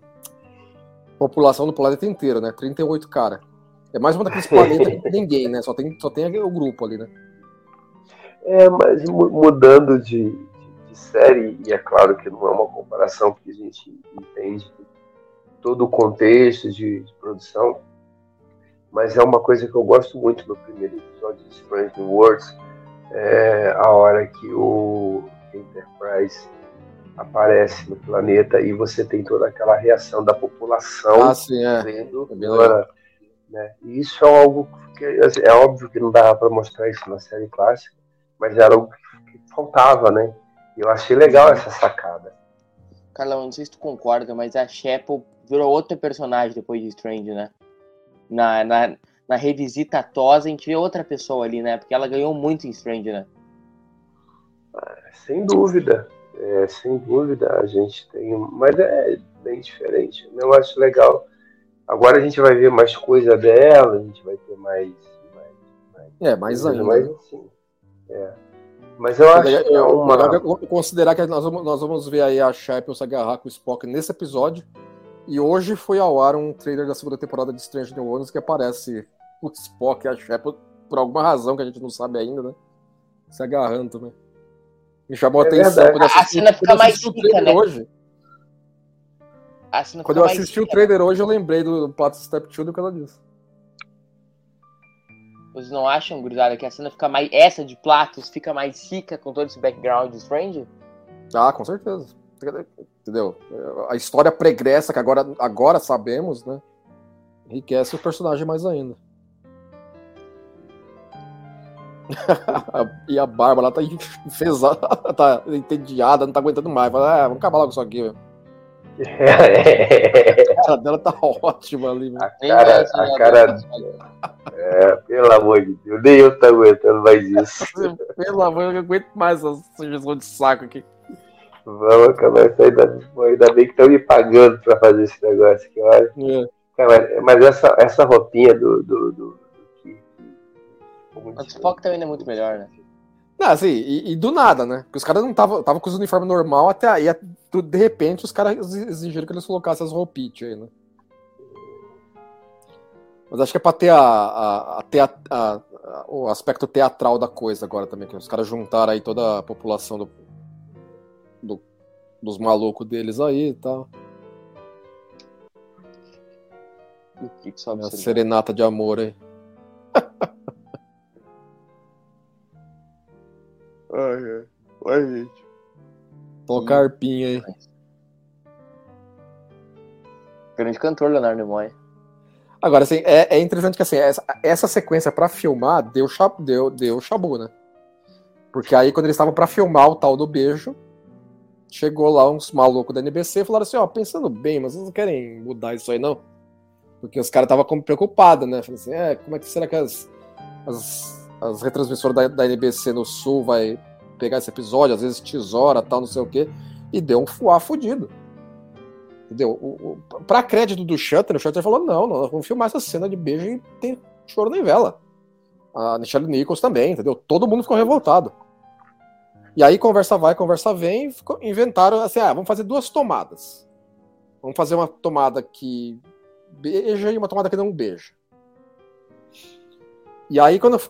população do planeta inteiro, né? 38 cara. É mais uma daqueles planetas que não tem ninguém, né? Só tem, só tem o grupo ali, né? É, mas mu- mudando de, de- de série, e é claro que não é uma comparação, porque a gente entende todo o contexto de, de produção, mas é uma coisa que eu gosto muito no primeiro episódio de Strange New Worlds, é a hora que o Enterprise aparece no planeta e você tem toda aquela reação da população Ah, sim, é. vendo É né? E isso é algo que é óbvio que não dava para mostrar isso na série clássica, mas era algo que faltava, né? E eu achei legal essa sacada. Carlão, não sei se tu concorda, mas a Sheppel virou outro personagem depois de Strange, né? Na, na, na revisita Tosa, a gente vê outra pessoa ali, né? Porque ela ganhou muito em Strange, né? Sem dúvida, é, sem dúvida a gente tem, mas é bem diferente. Eu acho legal. Agora a gente vai ver mais coisa dela, a gente vai ter mais, mais, É, mais ainda. mais né? assim. É. Mas eu acho que é uma. considerar que nós vamos, nós vamos ver aí a Shepel se agarrar com o Spock nesse episódio. E hoje foi ao ar um trailer da segunda temporada de Strange New Worlds que aparece o Spock e a Shepel, por alguma razão que a gente não sabe ainda, né? Se agarrando também. Me chamou a É atenção verdade. quando A assisti, cena fica mais assisti o rica, trailer né? hoje. A cena Quando eu assisti o rica, trailer hoje, eu lembrei do Pato Step 2 do que ela disse. Vocês não acham, gurizada, que a cena fica mais. Essa de Platos fica mais rica com todo esse background Strange? Ah, com certeza. Entendeu? A história pregressa, que agora, agora sabemos, né? Enriquece o personagem mais ainda. e a Bárbara lá tá enfesada, tá entediada, não tá aguentando mais. Fala, ah, vamos acabar logo isso aqui, velho. A cara dela tá ótima ali, velho. a cara, a cara, é, pelo amor de Deus, nem eu tô aguentando mais isso. Pelo amor, eu não aguento mais essa sugestão de saco aqui. Vamos acabar isso aí, ainda, ainda bem que estão me pagando pra fazer esse negócio aqui, olha. É. Cara, mas essa, essa roupinha do. do, do, do O Spock também não é muito melhor, né? Não, assim, e, e do nada, né? Porque os caras não estavam tava com os uniformes normal até aí, a- de repente, os caras exi- exigiram que eles colocassem as roupinhas aí, né? Mas acho que é pra ter, a, a, a- a- a- a- o aspecto teatral da coisa agora também, que os caras juntaram aí toda a população do, do- dos malucos deles aí e tal. O que que sobe A isso aí? serenata de amor aí. Arpinha aí. Grande cantor, Leonardo Nimoy. Agora, assim, é, é interessante que assim, essa, essa sequência pra filmar deu, deu, deu chabu, né? Porque aí, quando eles estavam pra filmar o tal do beijo, chegou lá uns malucos da NBC e falaram assim: ó, pensando bem, mas vocês não querem mudar isso aí, não? Porque os caras estavam como preocupados, né? Falaram assim: é, como é que será que as, as, as retransmissoras da, da NBC no Sul vai pegar esse episódio? Às vezes tesoura, tal, não sei o quê. E deu um fuá fudido. Entendeu? O, o, pra crédito do Shutter, o Shutter falou: não, nós vamos filmar essa cena de beijo e tem choro nem vela. A Michelle Nichols também, entendeu? Todo mundo ficou revoltado. E aí, conversa vai, conversa vem, inventaram assim: ah, vamos fazer duas tomadas. Vamos fazer uma tomada que beija e uma tomada que não beija. E aí, quando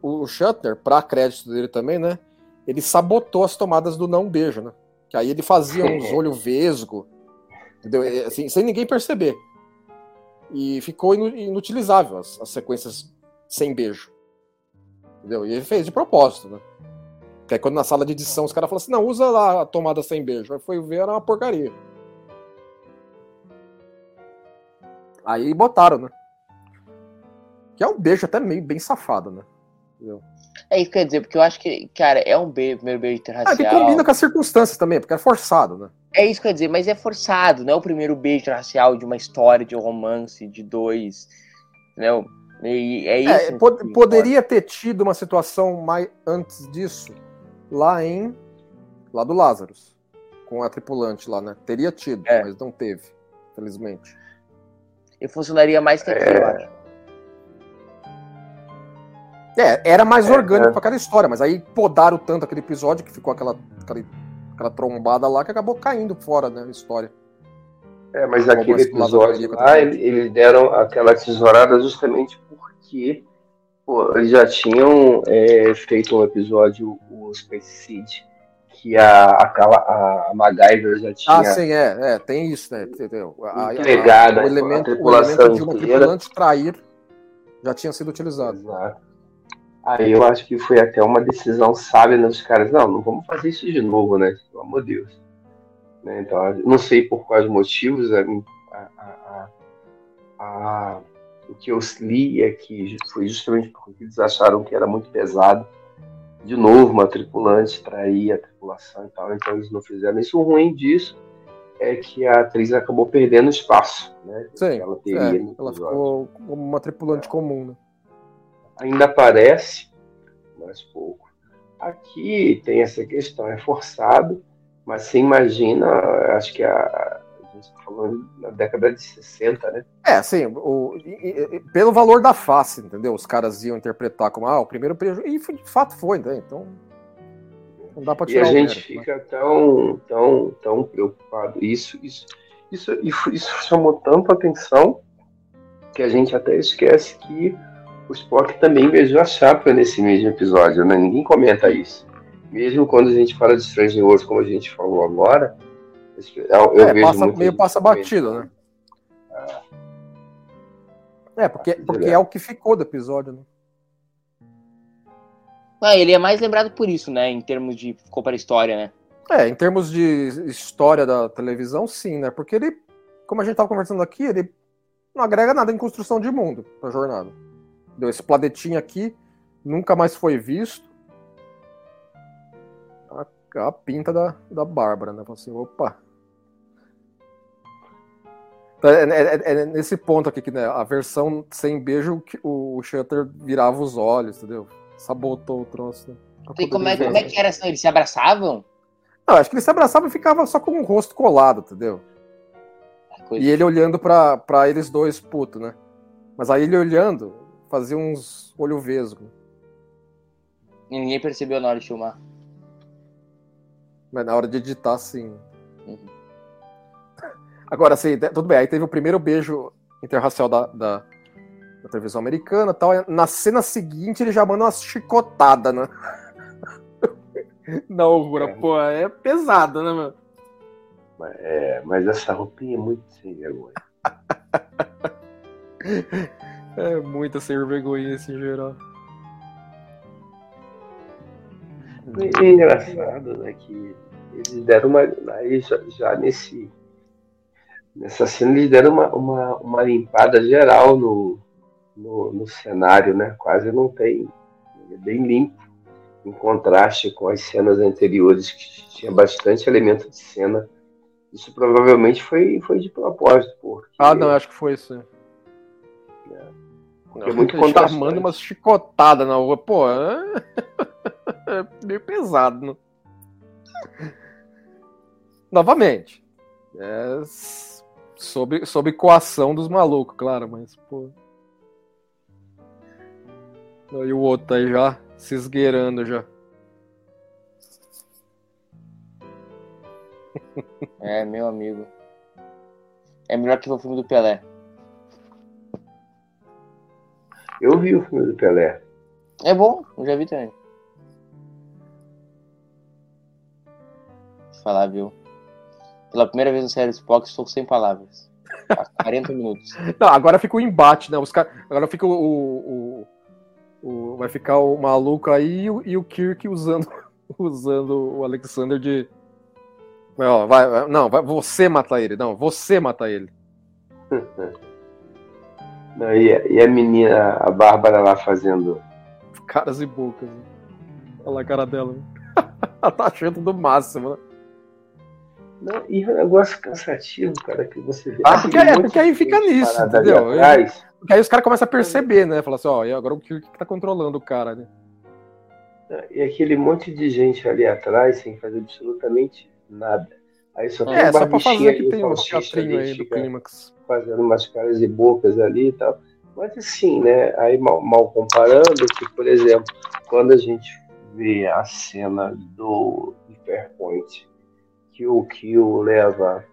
o Shutter, pra crédito dele também, né? Ele sabotou as tomadas do não beijo, né? Que aí ele fazia uns olhos vesgo, entendeu? E, Assim, sem ninguém perceber. E ficou inu- inutilizável as, as sequências sem beijo. Entendeu? E ele fez de propósito, né? Que aí quando na sala de edição os caras falaram assim, não, usa lá a tomada sem beijo. Aí foi ver, era uma porcaria. Aí botaram, né? Que é um beijo até meio bem safado, né? Entendeu? É isso que quer dizer, porque eu acho que, cara, é um beijo, primeiro beijo Ah, que interracial. combina com as circunstâncias também, porque é forçado, né? É isso que eu ia dizer, mas é forçado, não é o primeiro beijo interracial de uma história de romance de dois. Entendeu? E é isso. É, pod- que poderia ter tido uma situação mais antes disso lá em lá do Lazarus com a tripulante lá, né? Teria tido, É. mas não teve, felizmente. E funcionaria mais que aqui, É. eu acho. É, era mais É, orgânico é. pra cada história, mas aí podaram tanto aquele episódio que ficou aquela, aquela, aquela trombada lá que acabou caindo fora, né, a história. É, mas Como aquele episódio lá, ter ele- eles deram aquela tesourada justamente porque pô, eles já tinham é, feito um episódio, o Space Seed, que a, aquela, a MacGyver já tinha. Ah, sim, é, é, tem isso, né? Entendeu? A- a- Entregada o a elemento, o tripulação elemento de uma inteira. tripulante trair já tinha sido utilizado. Exato. Aí eu acho que foi até uma decisão sábia dos caras. Não, não vamos fazer isso de novo, né? Pelo amor de Deus. Né, Então, não sei por quais motivos. A, a- a- o que eu li é que foi justamente porque eles acharam que era muito pesado. De novo, uma tripulante trair a tripulação e tal. Então, eles não fizeram isso. O ruim disso é que a atriz acabou perdendo espaço, né? Sim, ela teria É, ela ficou como uma tripulante comum, né? Ainda aparece, mas pouco. Aqui tem essa questão, é forçado, mas você imagina, acho que a, a gente está falando na década de 60, né? É, assim, o, e- e- pelo valor da face, entendeu? Os caras iam interpretar como, ah, o primeiro prejuízo. E foi- de fato foi, né? Então. Não dá pra E tirar a o gente mérito, né? fica tão, tão, tão preocupado. Isso, isso, isso, isso, isso chamou tanto atenção que a gente até esquece que o Spock também beijou a chapa nesse mesmo episódio, né? Ninguém comenta isso. Mesmo quando a gente fala de Strange Worlds, como a gente falou agora, eu, eu É, vejo passa, meio passa batido, né? É, porque, Passa porque direto. é o que ficou do episódio, né? Ah, ele é mais lembrado por isso, né? Em termos de ficou para a história, né? É, em termos de história da televisão, sim, né? Porque ele, como a gente tava conversando aqui, ele não agrega nada em construção de mundo pra jornada. Deu esse planetinho aqui, nunca mais foi visto. A, a pinta da, da Bárbara, né? Falei Assim, opa. Então, É, é- é nesse ponto aqui que né, a versão sem beijo, que o Shutter virava os olhos, entendeu? Sabotou o troço. Né? E como é, como é que era assim? Eles se abraçavam? Não, acho que ele se abraçava e ficava só com o rosto colado, entendeu? Coisa- E ele olhando pra, pra eles dois, puto, né? Mas aí ele olhando, fazia uns olho vesgo. E ninguém percebeu na hora de filmar. Mas na hora de editar, sim. Uhum. Agora, assim, tudo bem. Aí teve o primeiro beijo interracial da, da, da televisão americana e tal. Na cena seguinte, ele já manda uma chicotada, né? Não, Rura, pô, é pesado, né, mano? É, mas essa roupinha é muito sem vergonha. É muita sem vergonha em geral. E é engraçado, né, que eles deram uma. Aí já, já nesse. nessa cena eles deram uma, uma, uma limpada geral no, no, no cenário, né? Quase não tem. É bem limpo, em contraste com as cenas anteriores, que tinha bastante elemento de cena. Isso provavelmente foi, foi de propósito. Porque, Ah, não, acho que foi isso. É. Não, é muito ele tá contrastante. armando umas chicotadas na rua. Pô, é... é meio pesado, né? Novamente. É s- sob, sob coação dos malucos, claro, mas, pô. E o outro aí já se esgueirando já. É, meu amigo. É melhor que o filme do Pelé. Eu vi o filme do Pelé. É bom, eu já vi também. Vou falar, viu? Pela primeira vez no série Spock, estou sem palavras. Há 40 minutos. Não, agora fica o embate, né? Os cara... Agora fica o, o- o- Vai ficar o maluco aí e o, e o Kirk usando, usando o Alexander de. Vai, ó, vai, não, vai você matar ele. Não, você matar ele. Não, e, a- e a menina, a Bárbara lá fazendo. Caras e bocas. né? Olha lá a cara dela. Ela tá achando do máximo, né? Não, e é um negócio cansativo, cara, que você vê. Ah, porque- é, porque aí fica nisso, entendeu? atrás. Porque aí os caras começam a perceber, né? Fala assim, ó, e agora o Kirk que tá controlando o cara, né? E aquele monte de gente ali atrás sem fazer absolutamente nada. Aí só tem É, um só pra fazer que o tem um teatrinho aí do clímax. Fazendo umas caras e bocas ali e tal. Mas assim, né? Aí mal, mal comparando, que, por exemplo, quando a gente vê a cena do Hyperpoint, que o Kill leva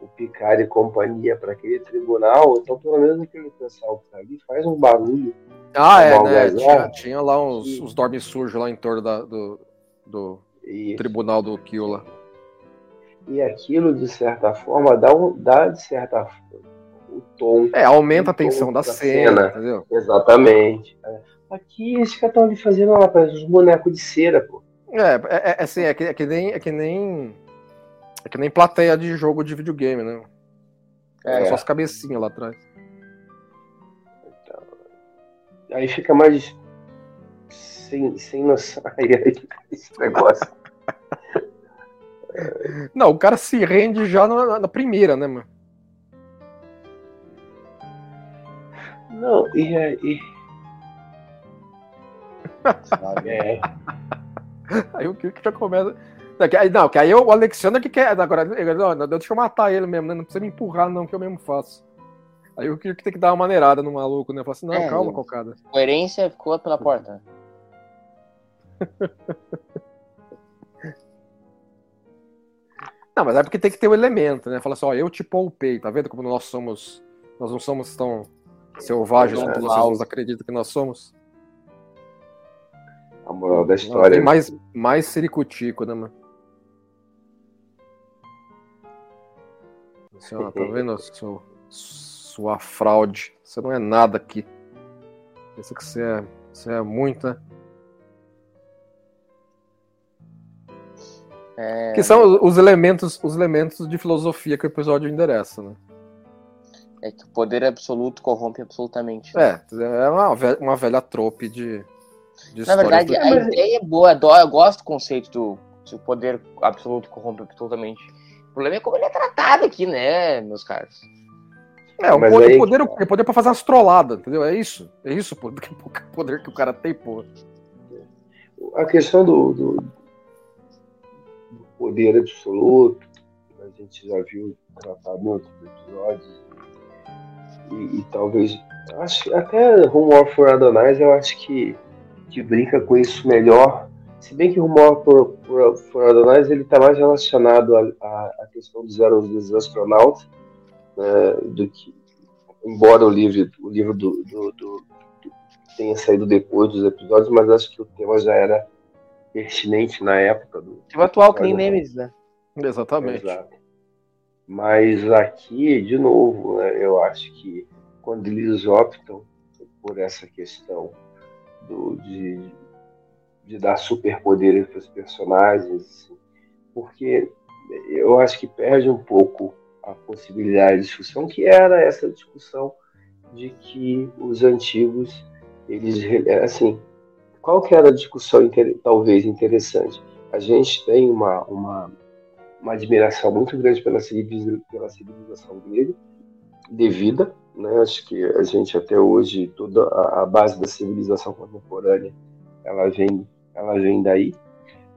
o Picard e companhia para aquele tribunal, então pelo menos aquele pessoal que tá ali faz um barulho. Ah, é, né? Tinha, tinha lá uns, E- uns dormes sujos lá em torno da- do, do E, tribunal do Kill lá. e aquilo, de certa forma, dá, um, dá de certa forma, o tom. É, aumenta a tensão da da cena, cena. entendeu? Exatamente. É. Aqui eles que estão ali fazendo lá, parece uns bonecos de cera, pô. É, é, é assim, é que, é que nem. É que nem. É que nem plateia de jogo de videogame, né? É, É. só as cabecinhas lá atrás. Aí fica mais sem, sem noção. Aí, esse negócio. Não, o cara se rende já na, na primeira, né, mano? Não, e aí. Sabe? É, Aí o Kirk já começa. Não, que aí, que o Alexander que quer. Agora, não, deixa eu matar ele mesmo, né? Não precisa me empurrar, não, que eu mesmo faço. Aí o Kirk tem que dar uma maneirada no maluco, né? Fala assim, não, É, calma, cocada. Coerência ficou pela porta. Não, mas é porque tem que ter o elemento, né? Fala assim, ó, eu te poupei, tá vendo como nós somos. Nós não somos tão selvagens Não, não. vocês nos acreditam que nós somos. a moral da Não, história. tem mais, mais ciricutico, né, mano? Assim, ó, tá vendo? Seu, sua fraude. Você não é nada aqui. Pensa que você é, você é muito, né? É, Que são os elementos, os elementos de filosofia que o episódio endereça, né? É que o poder absoluto corrompe absolutamente. É, é uma velha, uma velha trope de, de Na verdade, do- a ideia é boa, eu gosto do conceito do se o poder absoluto corrompe absolutamente. O problema é como ele é tratado aqui, né, meus caros? É, o Mas poder, aí- o poder, o poder pra fazer umas trolladas, entendeu? É isso. É isso o poder, o poder que o cara tem, pô. A questão do, do, do poder absoluto, a gente já viu tratado em outros episódios. E, e talvez. Acho, até Rumor for Adonais eu acho que, que brinca com isso melhor. Se bem que o Rumor for, for, for Adonais ele está mais relacionado à, questão dos, aros- dos astronautas né, do que. Embora o livro, o livro do, do, do- do- tenha saído depois dos episódios, mas acho que o tema já era pertinente na época do, Tipo atual, que nem Olha, Nemesis, né? Exatamente. Exato. Mas aqui, de novo, né, eu acho que quando eles optam por essa questão do, de, de dar superpoderes para os personagens, assim, porque eu acho que perde um pouco a possibilidade de discussão, que era essa discussão de que os antigos, eles, assim, qual que era a discussão talvez interessante? A gente tem uma, uma, uma admiração muito grande pela civilização, pela civilização grega, devida, né? Acho que a gente até hoje toda a, base da civilização contemporânea ela vem ela vem daí.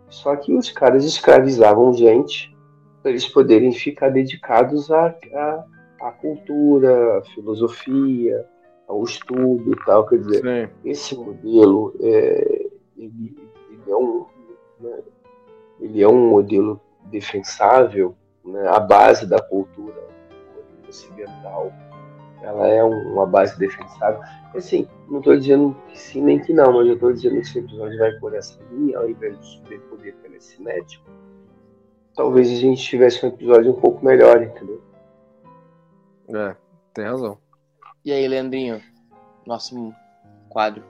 Só que os caras escravizavam gente para eles poderem ficar dedicados à, à, à cultura, à filosofia, ao estudo e tal. Quer dizer, Sim. esse modelo é, ele, ele, é um, né, ele é um modelo defensável, né, a base da cultura ocidental ela é uma base defensável. Assim, não estou dizendo que sim nem que não, mas eu estou dizendo que esse episódio vai por essa linha, ao invés de subir poder telecinético, talvez a gente tivesse um episódio um pouco melhor, entendeu? É, tem razão. E aí, Leandrinho, nosso quadro.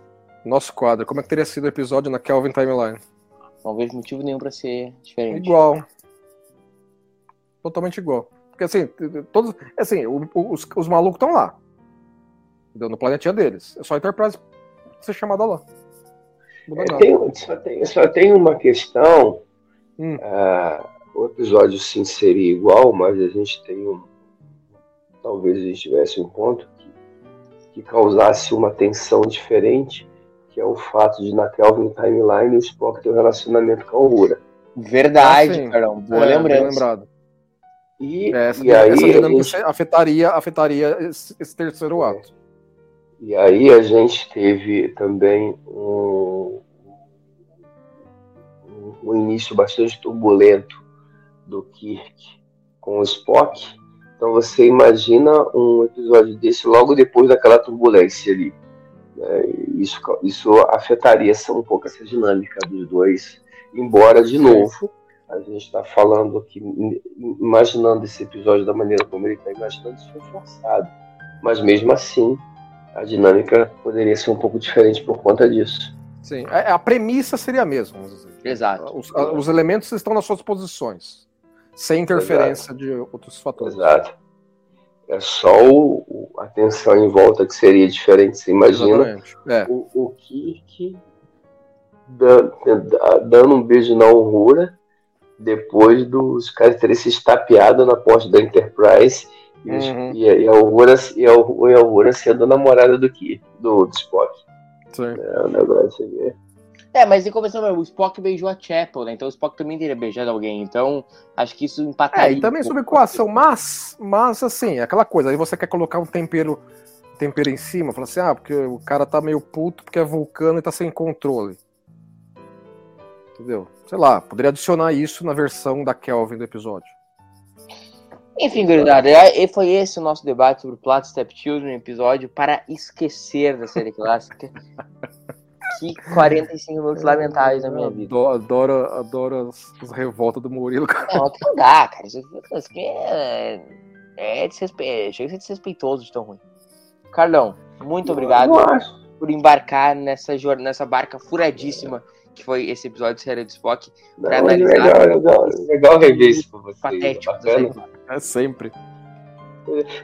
Nosso quadro, como é que teria sido o episódio na Kelvin Timeline? Não vejo motivo nenhum para ser diferente. Igual. Totalmente igual. Porque assim, todos. Assim, os, os malucos estão lá. Entendeu? No planetinha deles. É só a Enterprise ser chamada lá. É, tem, só, tem, só tem uma questão. Hum. Uh, o episódio sim seria igual, mas a gente tem um. Talvez a gente tivesse um ponto que, que causasse uma tensão diferente, que é o fato de na Kelvin Timeline o Spock ter um relacionamento com a Aurora. Verdade, ah, Carol. Boa é, lembrança. Lembrado. E, essa, e aí essa dinâmica gente... afetaria, afetaria esse, esse terceiro é. ato. E aí a gente teve também um, um início bastante turbulento do Kirk com o Spock. Então você imagina um episódio desse logo depois daquela turbulência ali. Né? Isso, isso afetaria um pouco essa dinâmica dos dois. Embora, de novo, a gente está falando aqui, imaginando esse episódio da maneira como ele está imaginando, isso foi forçado. Mas mesmo assim, a dinâmica poderia ser um pouco diferente por conta disso. Sim, a, a premissa seria a mesma. Exato. Os, a, os, elementos estão nas suas posições, sem interferência Exato. de outros fatores. Exato. É só o, o, a tensão em volta que seria diferente. Você imagina é. o, o Kirk dando, dando um beijo na Aurora depois dos caras terem se estapeado na porta da Enterprise uhum. e, e, a Aurora, e, a, e a Aurora sendo namorada do que do, do Spock. Sim. É um negócio aqui. É, mas em compensação, o Spock beijou a Chapel, né? Então o Spock também teria beijado alguém. Então, acho que isso empataria. É, e também sobre equação, mas, mas assim, aquela coisa, aí você quer colocar um tempero, tempero em cima, fala assim, ah, porque o cara tá meio puto porque é vulcano e tá sem controle. Entendeu? Sei lá, poderia adicionar isso na versão da Kelvin do episódio. Enfim, gurizada, é, foi esse o nosso debate sobre Plot Step Children, episódio para esquecer da série clássica. que 45 minutos lamentáveis na minha vida. Adoro, adoro as, as revoltas do Murilo. Não, não dá, cara. Isso, aqui é, é desrespe... chega a ser desrespeitoso de tão ruim. Carlão, muito obrigado por embarcar nessa, nessa barca furadíssima que foi esse episódio de série de Spock, pra Não, analisar. Legal, legal, legal rever isso pra vocês. Patético, é sempre.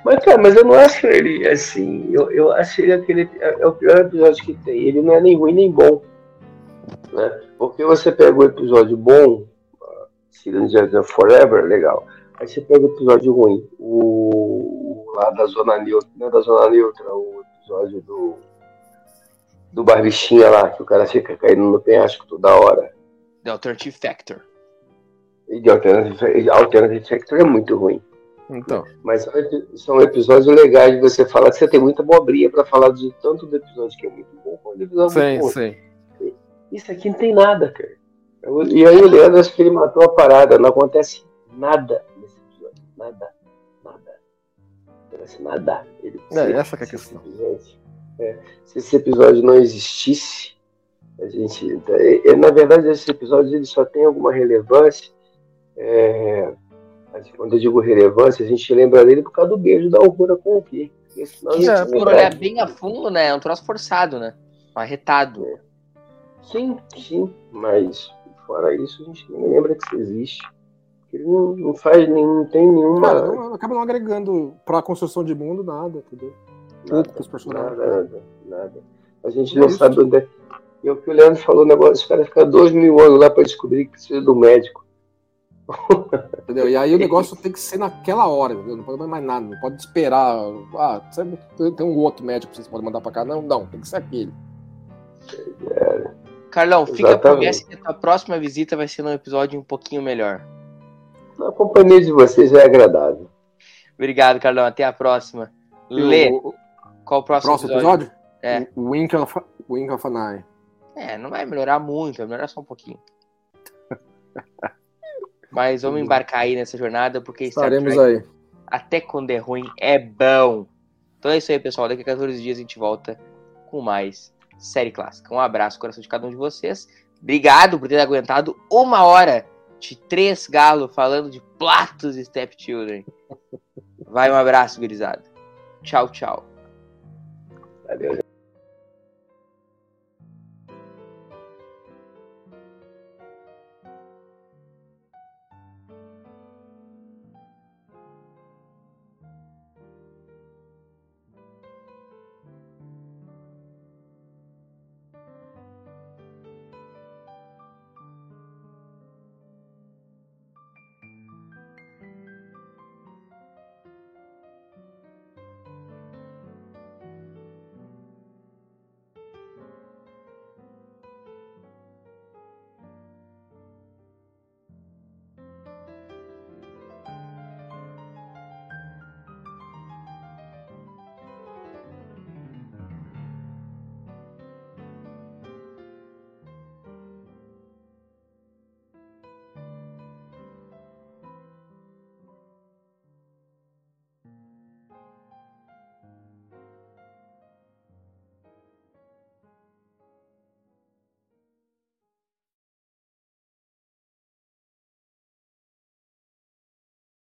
Mas, cara, mas eu não acho ele assim. Eu, eu acho ele aquele. É, é o pior episódio que tem. Ele não é nem ruim nem bom. Né? Porque você pega o episódio bom, Cylinder Forever, legal. Aí você pega o episódio ruim, o, o lá da Zona Neutra, não é da Zona Neutra, o episódio do do barbichinha lá, que o cara fica caindo no penhasco toda hora. The Alternative Factor. E The Alternative, Alternative Factor é muito ruim. Então. Mas são episódios legais de você falar que você tem muita bobrinha para falar de tanto do episódio que é muito bom quanto do episódio sim, muito sim. Isso aqui não tem nada, cara. E aí o Leandro acho que ele matou a parada. Não acontece nada nesse episódio. Nada. Nada. Não acontece nada. Ele, é, essa que é a questão. Episódio, é, se esse episódio não existisse, a gente, é, é, na verdade, esse episódio ele só tem alguma relevância. É, quando eu digo relevância, a gente lembra dele por causa do beijo da Aurora com o Kirk. É, por olhar bem a fundo, né? É um troço forçado, né? Arretado. É. Sim, sim, mas fora isso, a gente nem lembra que isso existe. Ele não, não faz nenhum, não tem nenhuma. Cara, não- acaba não agregando pra construção de mundo nada, entendeu? Pouco com os personagens. Nada, nada, nada. A gente É não isso. sabe onde é. E o que o Leandro falou, o negócio, os caras ficam dois mil anos lá pra descobrir que precisa do médico. Entendeu? E aí o negócio tem que ser naquela hora, entendeu? Não pode mais nada, não pode esperar. Ah, tem um outro médico que vocês podem mandar pra cá. Não, não, tem que ser aquele. Carlão, fica a promessa que a tua próxima visita vai ser num episódio um pouquinho melhor. A companhia de vocês é agradável. Obrigado, Carlão. Até a próxima. Lê, o qual o próximo, próximo episódio? episódio? É. Wink of, Wink of an Eye. É, não vai melhorar muito, vai melhorar só um pouquinho. Mas vamos embarcar aí nessa jornada, porque Star Estaremos aí. até quando é ruim, é bom. Então é isso aí, pessoal. Daqui a 14 dias a gente volta com mais série clássica. Um abraço coração de cada um de vocês. Obrigado por ter aguentado uma hora de três galos falando de platos e stepchildren. Vai um abraço, gurizada. Tchau, tchau. Adiós.